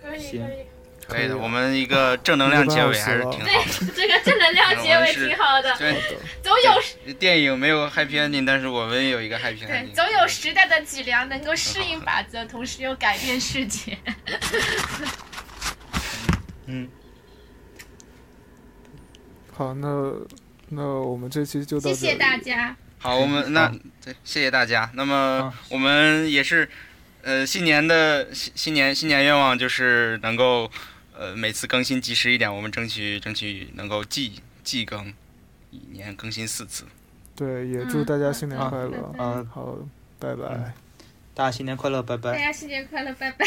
可以行可以，可以的。我们一个正能量结尾还是挺好的。对，这个正能量结尾挺好的，对，总有电影没有 happy ending，但是我们有一个 happy ending。对总有时代的脊梁能够适应法则，同时又改变世界。嗯，好，那那我们这期就到这里。谢谢大家，好，我们那对，谢谢大家。那么我们也是，呃，新年的新新年新年愿望就是能够，呃，每次更新及时一点，我们争取争取能够季季更，一年更新四次。对，也祝大家新年啊快乐。嗯好，拜拜。大家新年快乐，拜拜大。家新年快乐，拜拜。